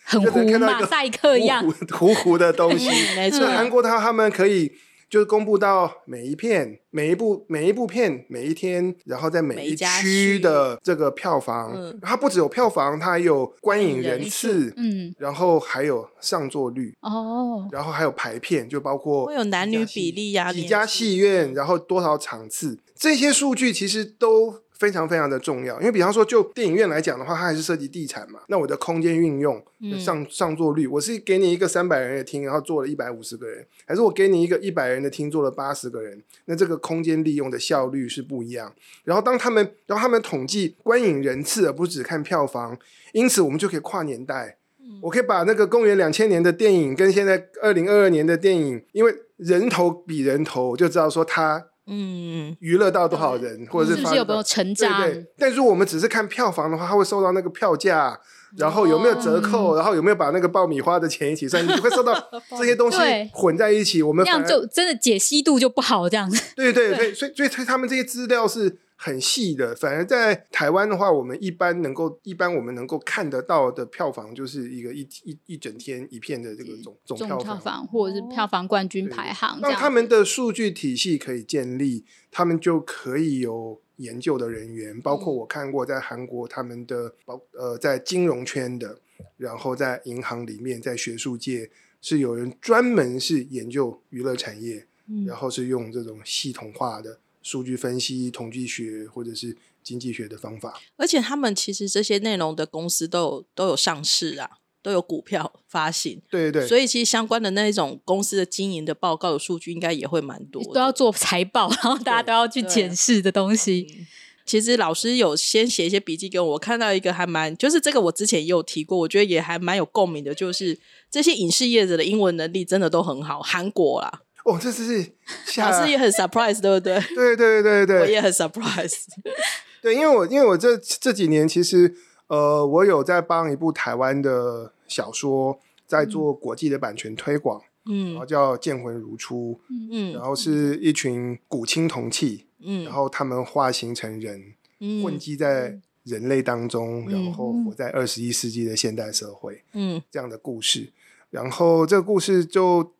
很 就能糊看到一个马赛克一样。糊糊 的东西。嗯没错。所以韩国他他们可以就是公布到每一片、每一部、每一部片、每一天，然后在每一区区的这个票房，嗯。它不只有票房，它还有观影人人次，嗯，然后还有上座率。哦，然后还有排片，就包括会有男女比例啊几家戏院，然后多少场次，这些数据其实都非常非常的重要。因为比方说，就电影院来讲的话，它还是涉及地产嘛，那我的空间运用、嗯上上座率，我是给你一个三百人的厅，然后坐了一百五十个人，还是我给你一个一百人的厅，坐了八十个人，那这个空间利用的效率是不一样。然后当他们，然后他们统计观影人次，而不是只看票房，因此我们就可以跨年代。我可以把那个公元两千年的电影跟现在二零二二年的电影，因为人头比人头，我就知道说它嗯娱乐到多少人，或者是是发不是有没有成对长？对。但如果我们只是看票房的话，它会受到那个票价，然后有没有折扣，然后有没有把那个爆米花的钱一起算进去，会受到 这些东西混在一起。我们这样就真的解析度就不好，这样子。对对，所以所以所以他们这些资料是很细的。反而在台湾的话，我们一般能够一般我们能够看得到的票房，就是一个一一一整天一片的这个总总总票房。票房或者是票房冠军排行这样。让他们的数据体系可以建立，他们就可以有研究的人员，包括我看过在韩国他们的包呃在金融圈的，然后在银行里面，在学术界是有人专门是研究娱乐产业，嗯然后是用这种系统化的数据分析、统计学或者是经济学的方法。而且他们其实这些内容的公司都有都有上市啊，都有股票 发行，对对对，所以其实相关的那一种公司的经营的报告的数据应该也会蛮多。都要做财报，然后大家都要去检视的东西。其实老师有先写一些笔记给我，我看到一个还蛮，就是这个我之前也有提过，我觉得也还蛮有共鸣的，就是这些影视业者的英文能力真的都很好，韩国啦，哦，这是下老师也很 surprise，对不对？对对对对。对我也很 surprise。对，因为我因为我这这几年其实呃，我有在帮一部台湾的小说在做国际的版权推广，嗯。然后嗯叫《剑魂如初》，嗯。然后是一群古青铜器，嗯。然后他们化形成人，混。嗯迹在人类当中，嗯然后活在二十一世纪的现代社会嗯。这样的故事。然后这个故事就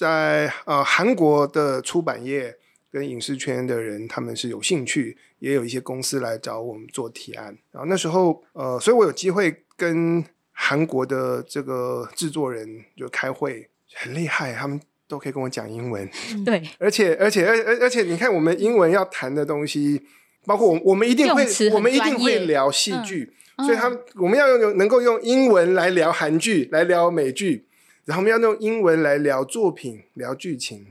在呃韩国的出版业跟影视圈的人，他们是有兴趣，也有一些公司来找我们做提案。然后那时候呃，所以我有机会跟韩国的这个制作人就开会，很厉害，他们都可以跟我讲英文。对，而且而且而而而且，你看我们英文要谈的东西，包括我们我们一定会我们一定会聊戏剧，嗯所以他们我们要用能够用英文来聊韩剧，来聊美剧，然后我们要用英文来聊作品、聊剧情。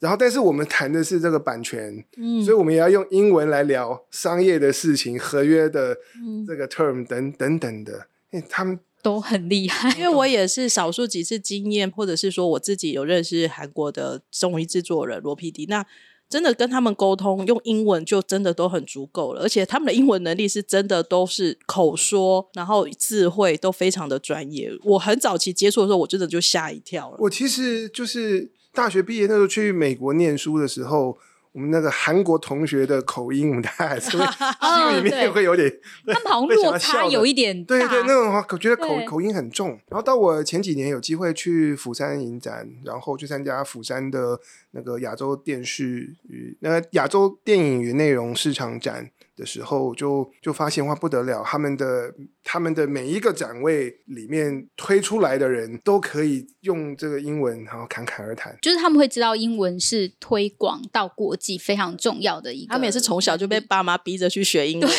然后，但是我们谈的是这个版权，嗯所以我们也要用英文来聊商业的事情、合约的嗯这个 term 等等等的。诶他们都很厉害。因为我也是少数几次经验，或者是说我自己有认识韩国的综艺制作人罗 PD，那真的跟他们沟通用英文就真的都很足够了，而且他们的英文能力是真的都是口说，然后智慧都非常的专业。我很早期接触的时候，我真的就吓一跳了。我其实就是大学毕业那时候去美国念书的时候，我们那个韩国同学的口音，我们大家还是会 心里面对会有点他们好像落差有一点大，对对，那种话我觉得口口音很重。然后到我前几年有机会去釜山影展，然后去参加釜山的那个亚洲电视与那个亚洲电影与内容市场展的时候，就就发现哇不得了，他们的他们的每一个展位里面推出来的人都可以用这个英文，然后侃侃而谈。就是他们会知道英文是推广到国际非常重要的一个。他们也是从小就被爸妈逼着去学英文，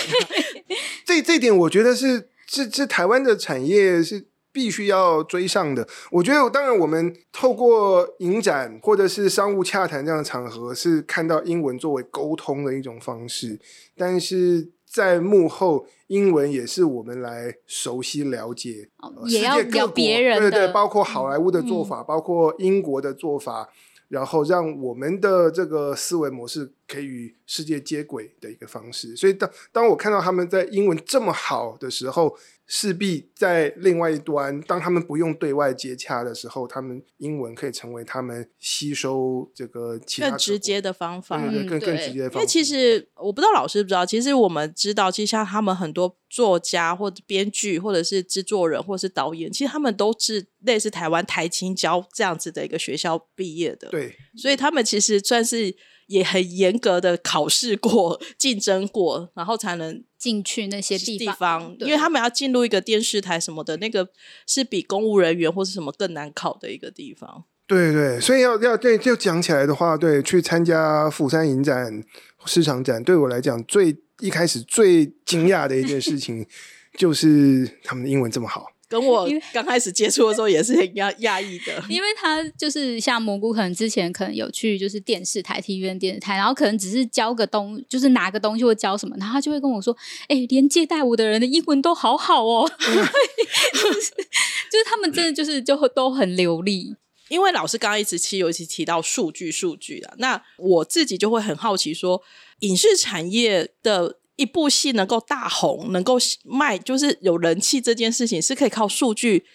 这这一点我觉得是这这台湾的产业是必须要追上的。我觉得当然我们透过影展或者是商务洽谈这样的场合，是看到英文作为沟通的一种方式，但是。在幕后，英文也是我们来熟悉了解，也要聊世界各国别人对对，包括好莱坞的做法，包括英国的做法，然后让我们的这个思维模式可以与世界接轨的一个方式。所以当当我看到他们在英文这么好的时候，势必在另外一端，当他们不用对外接洽的时候，他们英文可以成为他们吸收这个其他更直接的的方法。对对嗯更更直接的方法。因为其实我不知道老师知不知道，其实我们知道，其实像他们很多作家或者编剧，或者是制作人，或者是导演，其实他们都是类似台湾台青教这样子的一个学校毕业的，对所以他们其实算是也很严格的考试过、竞争过，然后才能进去那些地地方，因为他们要进入一个电视台什么的，那个是比公务人员或是什么更难考的一个地方。对对，所以要要对就讲起来的话，对，去参加釜山影展、市场展，对我来讲最一开始最惊讶的一件事情，就是他们的英文这么好。跟我刚开始接触的时候也是很压压抑的。因为他就是像蘑菇，可能之前可能有去就是电视台、体院电视台，然后可能只是教个东，就是拿个东西或教什么，然后他就会跟我说：“哎、连接待我的人的英文都好好哦。就 是” 就是他们真的就是就会都很流利。因为老师刚刚一直其尤其提到数据数据啊，那我自己就会很好奇说，影视产业的一部戏能够大红，能够卖，就是有人气这件事情，是可以靠数据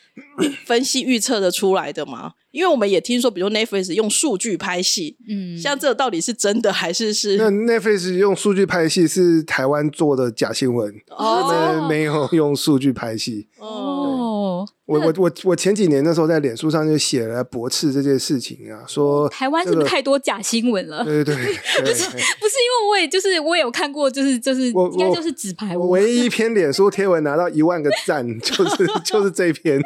分析预测的出来的吗？因为我们也听说，比如 Netflix 用数据拍戏，嗯，像这个到底是真的还是是？那 Netflix 用数据拍戏是台湾做的假新闻，他们没有用数据拍戏。哦，我我我我前几年的时候在脸书上就写了驳斥这件事情啊，说台湾是不是太多假新闻了？对对对，不是因为我也就是我也有看过，就是就是应该就是纸牌屋，唯一一篇脸书贴文拿到一万个赞，就是就是这篇。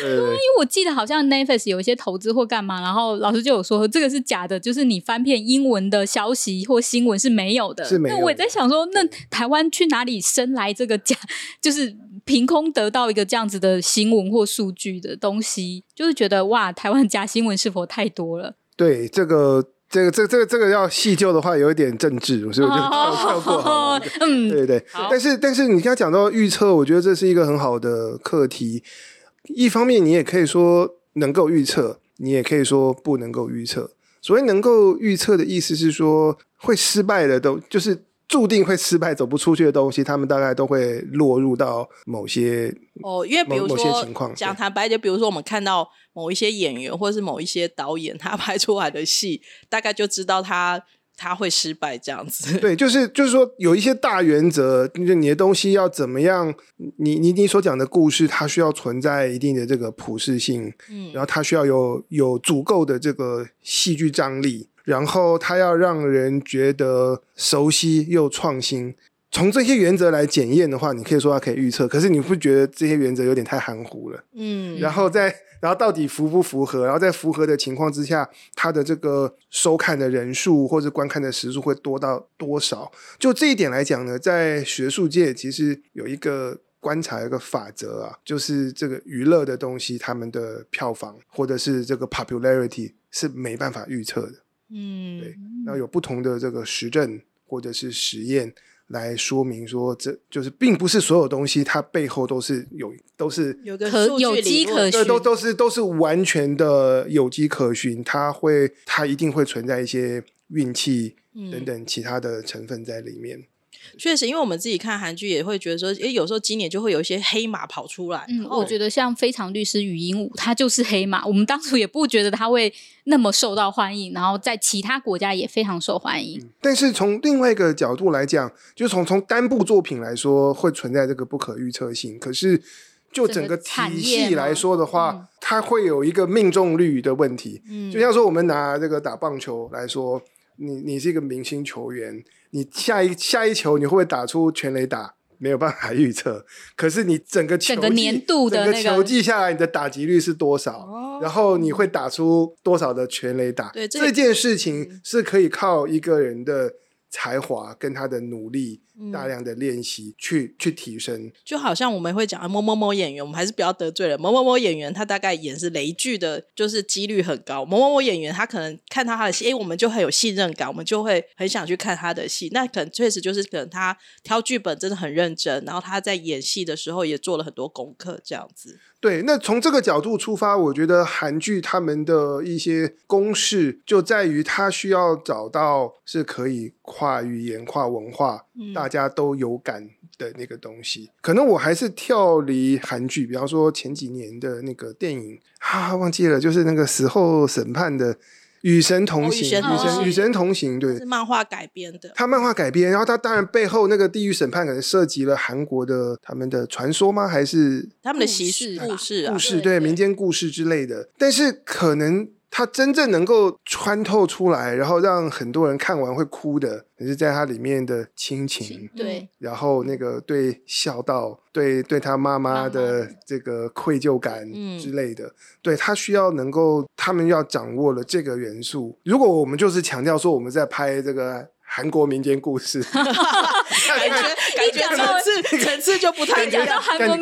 对，因为我记得好像 Netflix 有一些投资或干嘛，然后老师就有说这个是假的，就是你翻遍英文的消息或新闻是没有的。是没有。那我也在想说，那台湾去哪里生来这个假，就是凭空得到一个这样子的新闻或数据的东西，就是觉得哇，台湾假新闻是否太多了？对，这个这个这这个这个要细究的话，有一点政治，所以我就 跳过。嗯，对对。但是但是你刚刚讲到预测，我觉得这是一个很好的课题。一方面，你也可以说能够预测，你也可以说不能够预测。所谓能够预测的意思是说，会失败的都就是注定会失败、走不出去的东西，他们大概都会落入到某些哦，因为比如说讲坦白就，比如说我们看到某一些演员或者是某一些导演，他拍出来的戏，大概就知道他。他会失败这样子，对，就是就是说有一些大原则，就你的东西要怎么样，你你你所讲的故事，它需要存在一定的这个普适性，嗯，然后它需要有有足够的这个戏剧张力，然后它要让人觉得熟悉又创新。从这些原则来检验的话，你可以说它可以预测，可是你不觉得这些原则有点太含糊了？嗯，然后在。然后到底符不符合？然后在符合的情况之下，它的这个收看的人数或者观看的时数会多到多少？就这一点来讲呢，在学术界其实有一个观察一个法则啊，就是这个娱乐的东西，他们的票房或者是这个 popularity 是没办法预测的。嗯，对，那有不同的这个实证或者是实验。来说明说，这就是并不是所有东西，它背后都是有都是有个有机可循，都都是都是完全的有机可循。它会，它一定会存在一些运气等等其他的成分在里面。确实，因为我们自己看韩剧也会觉得说，诶，有时候今年就会有一些黑马跑出来。嗯，我觉得像《非常律师与鹦鹉》，它就是黑马。我们当初也不觉得它会那么受到欢迎，然后在其他国家也非常受欢迎。但是从另外一个角度来讲，就从从单部作品来说，会存在这个不可预测性。可是就整个体系来说的话，它会有一个命中率的问题。嗯，就像说我们拿这个打棒球来说，你你是一个明星球员。你下一下一球你会不会打出全垒打？没有办法预测。可是你整个整个年度的整个球季下来，你的打击率是多少？然后你会打出多少的全垒打？对这件事情是可以靠一个人的。才华跟他的努力，大量的练习去去提升，就好像我们会讲某某某演员，我们还是不要得罪了某某某演员，他大概演是雷剧的，就是几率很高。某某某演员他可能看到他的戏，哎，我们就很有信任感，我们就会很想去看他的戏。那可能确实就是可能他挑剧本真的很认真，然后他在演戏的时候也做了很多功课，这样子。对，那从这个角度出发，我觉得韩剧他们的一些公式就在于，他需要找到是可以跨语言、跨文化，大家都有感的那个东西。可能我还是跳离韩剧，比方说前几年的那个电影啊，忘记了，就是那个死后审判的。与神同行，与神与神同行，对，是漫画改编的。他漫画改编，然后他当然背后那个地狱审判可能涉及了韩国的他们的传说吗？还是他们的习事故事？故事对民间故事之类的，但是可能。它真正能够穿透出来，然后让很多人看完会哭的，也是在它里面的亲情，对，然后那个对孝道，对对他妈妈的这个愧疚感之类的，对他需要能够，他们要掌握了这个元素。如果我们就是强调说我们在拍这个。韩国民间故事，感觉感觉层次层次就不太一样，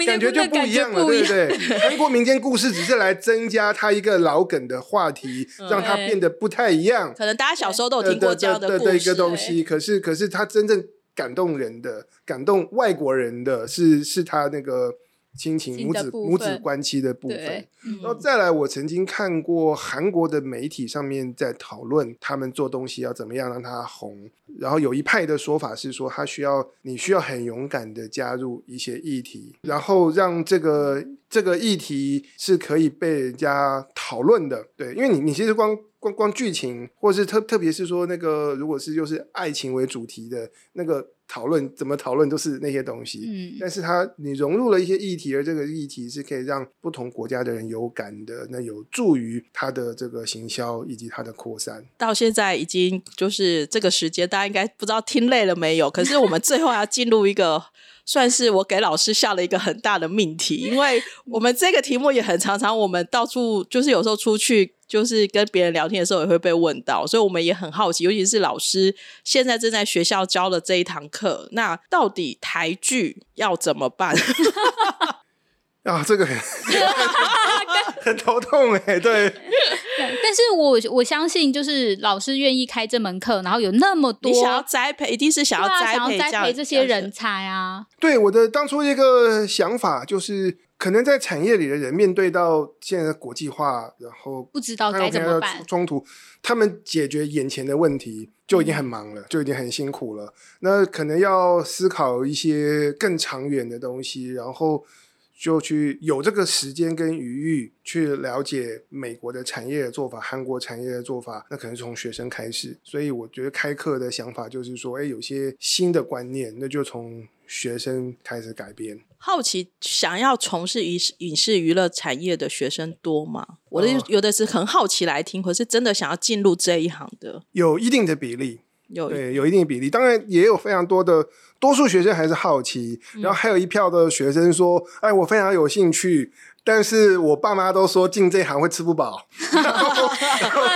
感觉就不一样了，对不对？韩国民间故事只是来增加它一个老梗的话题，让它变得不太一样。可能大家小时候都有听过这样的的一个东西，可是可是它真正感动人的、感动外国人的是是他那个亲情母子母子分关系的部分。，嗯然后再来，我曾经看过韩国的媒体上面在讨论他们做东西要怎么样让它红。然后有一派的说法是说，他需要你需要很勇敢的加入一些议题，然后让这个这个议题是可以被人家讨论的。对，因为你你其实光光光剧情，或是特特别是说那个如果是就是爱情为主题的那个讨论，怎么讨论都是那些东西。嗯但是它你融入了一些议题，而这个议题是可以让不同国家的人有感的，那有助于它的这个行销以及它的扩散。到现在已经就是这个时间，大家应该不知道听累了没有？可是我们最后要进入一个，算是我给老师下了一个很大的命题，因为我们这个题目也很常常，我们到处就是有时候出去。就是跟别人聊天的时候也会被问到，所以我们也很好奇，尤其是老师现在正在学校教的这一堂课，那到底台剧要怎么办？啊，这个很 很头痛哎，对，对，但是我我相信，就是老师愿意开这门课，然后有那么多你想要栽培，一定是想要栽想要栽培这些人才啊，对我的当初一个想法就是，可能在产业里的人面对到现在的国际化，然后不知道该怎么办。冲突，他们解决眼前的问题就已经很忙了，就已经很辛苦了。那可能要思考一些更长远的东西，然后就去有这个时间跟余裕去了解美国的产业的做法、韩国产业的做法。那可能从学生开始，所以我觉得开课的想法就是说，哎，有些新的观念，那就从学生开始改变。好奇想要从事影视影视娱乐产业的学生多吗？我的哦有的是很好奇来听，可是真的想要进入这一行的，有一定的比例，有对，有一定的比例。当然，也有非常多的，多数学生还是好奇，然后还有一票的学生说：“哎，我非常有兴趣。”但是我爸妈都说进这行会吃不饱，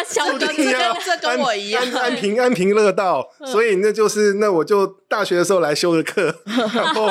这跟我一样。安安平安平乐道，所以那就是那我就大学的时候来修的课，然后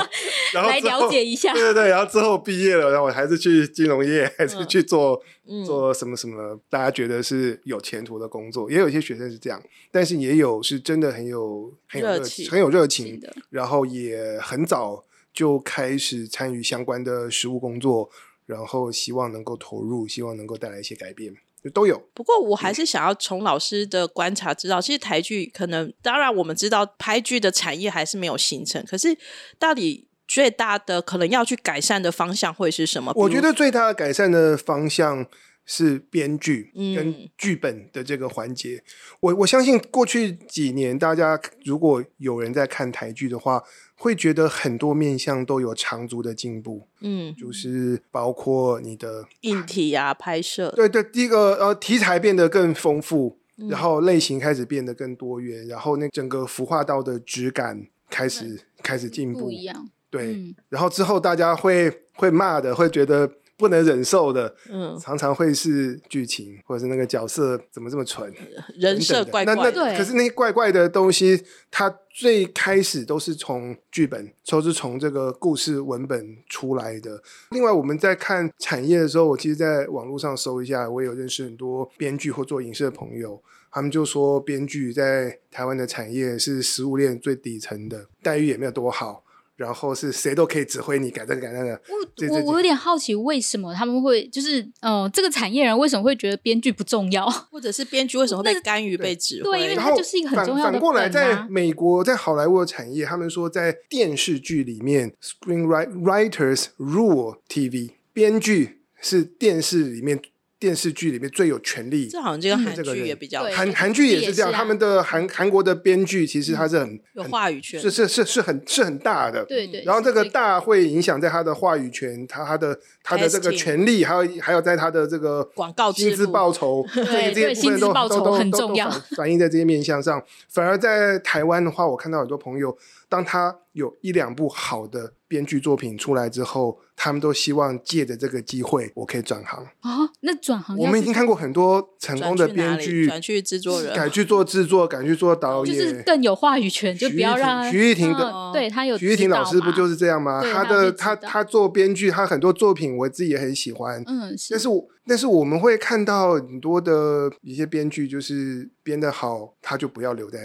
然后来了解一下。对对对，然后之后毕业了，然后我还是去金融业，还是去做、嗯。做什么什么，大家觉得是有前途的工作，也有一些学生是这样，但是也有是真的很有很有热热情很有热情。的，然后也很早就开始参与相关的实务工作，然后希望能够投入，希望能够带来一些改变，就都有。不过我还是想要从老师的观察知道，其实台剧可能，当然我们知道拍剧的产业还是没有形成，可是到底最大的可能要去改善的方向会是什么？我觉得最大的改善的方向是编剧嗯跟剧本的这个环节。我我相信过去几年，大家如果有人在看台剧的话，会觉得很多面向都有长足的进步，嗯，就是包括你的硬体啊，拍摄，对对，第一个呃题材变得更丰富，嗯。然后类型开始变得更多元，然后那整个孵化道的质感开始开始进步不一。样，对，嗯。然后之后大家会会骂的，会觉得不能忍受的，嗯，常常会是剧情或者是那个角色怎么这么蠢，人设等等的那那怪怪的，对可是那些怪怪的东西，它最开始都是从剧本，都是从这个故事文本出来的。另外，我们在看产业的时候，我其实在网络上搜一下，我也有认识很多编剧或做影视的朋友。他们就说，编剧在台湾的产业是食物链最底层的，待遇也没有多好，然后是谁都可以指挥你改这个改那个。这这我我有点好奇，为什么他们会就是呃，这个产业人为什么会觉得编剧不重要？或者是编剧为什么会被干预、被指对因为挥？它就是一个很反重要的反过来，在美国，在好莱坞的产业，他们说在电视剧里面，screenwriters rule TV，编剧是电视里面电视剧里面最有权力这好像这个韩剧也比较韩韩剧也是这样，他们的韩韩国的编剧其实他是很有话语权，是是是是很是很大的，对对，然后这个大会影响在他的话语权，他他的他的这个权利，还有还有在他的这个广告薪资报酬，这 对这些部分对薪资都都都报酬很重要。反反映在这些面向上。反而在台湾的话，我看到很多朋友，当他有一两部好的编剧作品出来之后，他们都希望借着这个机会，我可以转行。啊，那转行我们已经看过很多成功的编剧转去制作人改去做制作，改去做导演就，是更有话语权，就不要让徐徐玉婷的嗯对他有徐玉婷老师不就是是这样吗？他的他他做编剧，他很多作品我自己也很喜欢。嗯是但是我但是我们会看到很多的一些编剧，就是编的好，他就不要留在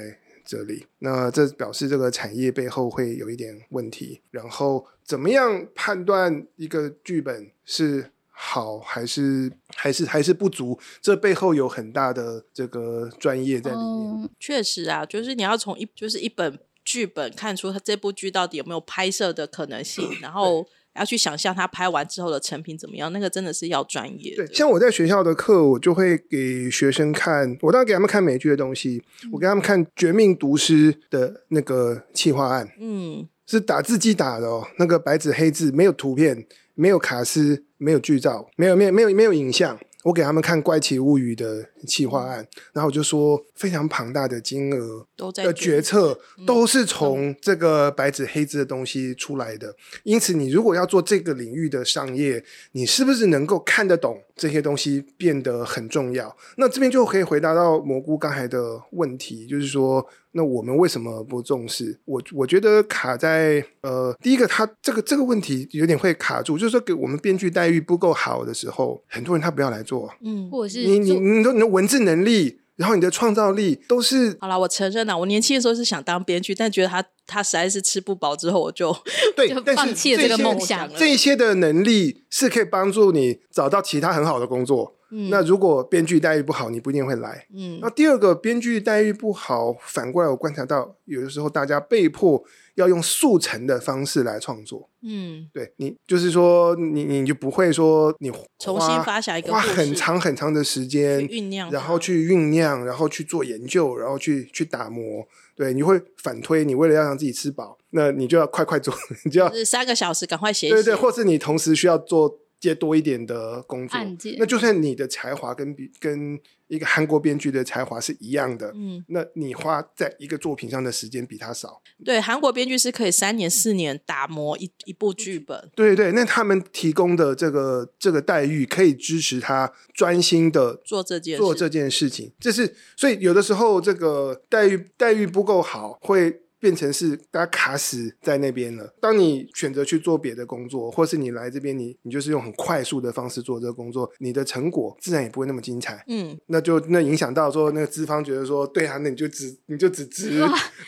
这里。那这表示这个产业背后会有一点问题。然后怎么样判断一个剧本是好还是还是还是不足？这背后有很大的这个专业在里面。确实啊，就是你要从一就是一本剧本看出它这部剧到底有没有拍摄的可能性，然后要去想象他拍完之后的成品怎么样，那个真的是要专业。对，像我在学校的课，我就会给学生看，我当然给他们看美剧的东西，我给他们看《绝命毒师》的那个企划案，嗯，是打字机打的哦，那个白纸黑字，没有图片，没有卡斯，没有剧照，没有没有没有没有影像。我给他们看《怪奇物语》的企划案，然后我就说非常庞大的金额的决决策都是从这个白纸黑字的东西出来的。因此，你如果要做这个领域的商业，你是不是能够看得懂这些东西，变得很重要。那这边就可以回答到蘑菇刚才的问题，就是说，那我们为什么不重视？我我觉得卡在呃，第一个，他这个这个问题有点会卡住，就是说给我们编剧待遇不够好的时候，很多人他不要来做。嗯，或者是你你你说你的文字能力，然后你的创造力都是好了，我承认了，我年轻的时候是想当编剧，但觉得他他实在是吃不饱，之后我就 就，对但是放弃了这个梦想了这些的能力是可以帮助你找到其他很好的工作。那如果编剧待遇不好，你不一定会来。嗯那第二个，编剧待遇不好，反过来我观察到，有的时候大家被迫要用速成的方式来创作。嗯，对你，就是说你你就不会说你重新花发想一个花很长很长的时间酝酿然后去酝酿，然后去做研究，然后去去打磨。对，你会反推，你为了要让自己吃饱，那你就要快快做，你就要就是三个小时赶快写写，对对，或是你同时需要做接多一点的工作，那就算你的才华跟比跟一个韩国编剧的才华是一样的，嗯，那你花在一个作品上的时间比他少。对，韩国编剧是可以三年四年打磨一一部剧本，对对，那他们提供的这个这个待遇可以支持他专心的做这件做这件事情，这是所以有的时候这个待遇待遇不够好，会变成是大家卡死在那边了。当你选择去做别的工作，或是你来这边，你你就是用很快速的方式做这个工作，你的成果自然也不会那么精彩。嗯，那就那影响到说那个资方觉得说，对啊，那你就只你就只值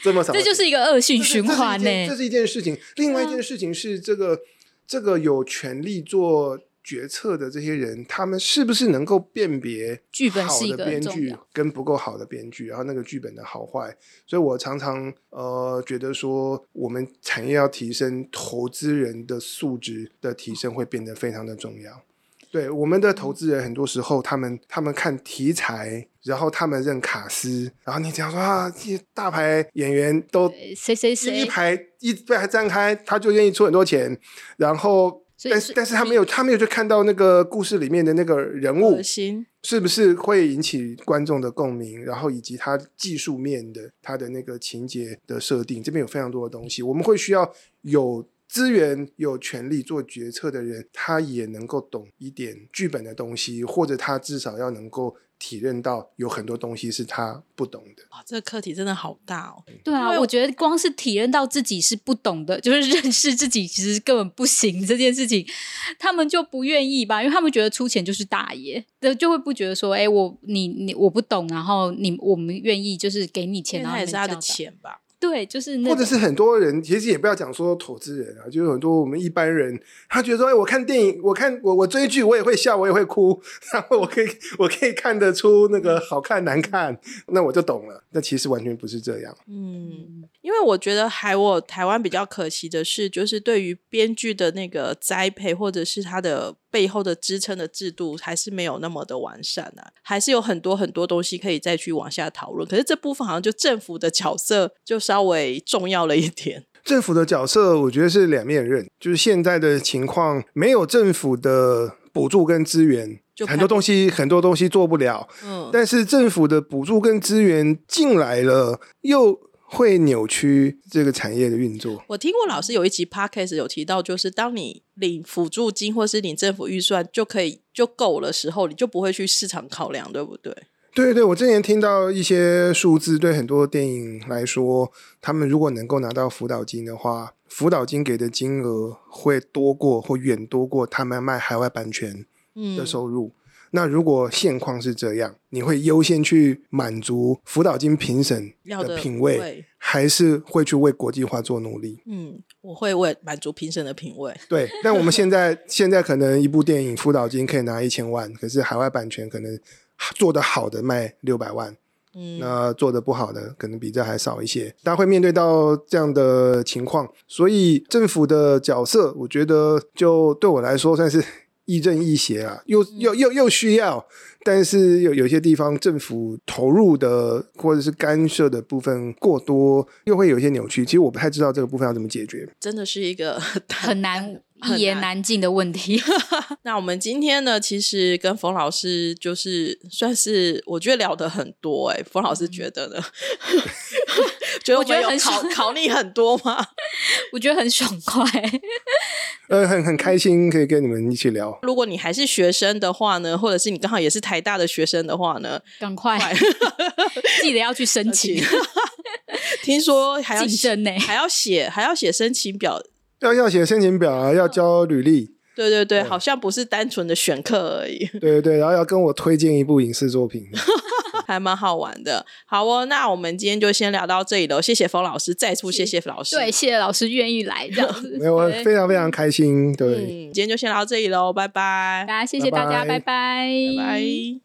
这么少，这就是一个恶性循环呢、这是一件这是一件事情。另外一件事情是，这个这个有权利做决策的这些人，他们是不是能够辨别剧本好的编剧跟不够好的编剧，然后那个剧本的好坏？所以我常常呃觉得说，我们产业要提升投资人的素质的提升，会变得非常的重要。对我们的投资人，很多时候他们他们看题材，然后他们认卡司，然后你只要说啊，这些大牌演员都谁谁谁一谁，所以是但是他没有，他没有去看到那个故事里面的那个人物，是不是会引起观众的共鸣，然后以及他技术面的他的那个情节的设定，这边有非常多的东西，我们会需要有资源、有权利做决策的人，他也能够懂一点剧本的东西，或者他至少要能够体认到有很多东西是他不懂的。哇，这个课题真的好大哦。对啊，因为我觉得光是体认到自己是不懂的，就是认识自己其实根本不行这件事情，他们就不愿意吧，因为他们觉得出钱就是大爷，就，就会不觉得说，哎，我你你我不懂，然后你我们愿意就是给你钱，然后也是他的钱吧？对，就是那或者是很多人，其实也不要讲说投资人啊，就是很多我们一般人，他觉得说，哎，我看电影，我看我我追剧，我也会笑，我也会哭，然后我可以我可以看得出那个好看难看，那我就懂了。那其实完全不是这样。嗯，因为我觉得还我台湾比较可惜的是，就是对于编剧的那个栽培，或者是他的背后的支撑的制度，还是没有那么的完善啊，还是有很多很多东西可以再去往下讨论。可是这部分好像就政府的角色就稍微重要了一点。政府的角色，我觉得是两面刃，就是现在的情况，没有政府的补助跟资源就，很多东西很多东西做不了。嗯，但是政府的补助跟资源进来了，又会扭曲这个产业的运作。我听过老师有一集 podcast 有提到，就是当你领辅助金或是领政府预算就可以就够了时候，你就不会去市场考量，对不对？对对，我之前听到一些数字，对很多电影来说，他们如果能够拿到辅导金的话，辅导金给的金额会多过或远多过他们卖海外版权的嗯，收入。那如果现况是这样，你会优先去满足辅导金评审的品味，味还是会去为国际化做努力？嗯，我会为满足评审的品味。对，但我们现在 现在可能一部电影辅导金可以拿一千万，可是海外版权可能做得好的卖六百万，嗯，那做的不好的可能比这还少一些，大家会面对到这样的情况，所以政府的角色，我觉得就对我来说算是亦正亦邪啊，又又又又需要，但是有有些地方政府投入的或者是干涉的部分过多，又会有一些扭曲。其实我不太知道这个部分要怎么解决。真的是一个很难一言难难尽的问题。那我们今天呢，其实跟冯老师就是算是我觉得聊得很多哎、冯老师觉得呢？觉得我觉得们有考 考你很多吗？我觉得很爽快。呃，很很开心可以跟你们一起聊。如果你还是学生的话呢，或者是你刚好也是台大的学生的话呢，赶快快记得要去申请听说还要竞争呢。还要写还要写申请表，要要写申请表啊，要交履历，对对对，对好像不是单纯的选课而已。对对对，然后要跟我推荐一部影视作品。还蛮好玩的。好哦，那我们今天就先聊到这里喽。谢谢冯老师，再次谢谢老师。对，谢谢老师愿意来这样子。没有，我非常非常开心。对。嗯，今天就先聊到这里喽，拜拜，大家谢谢大家，拜拜拜拜，拜拜。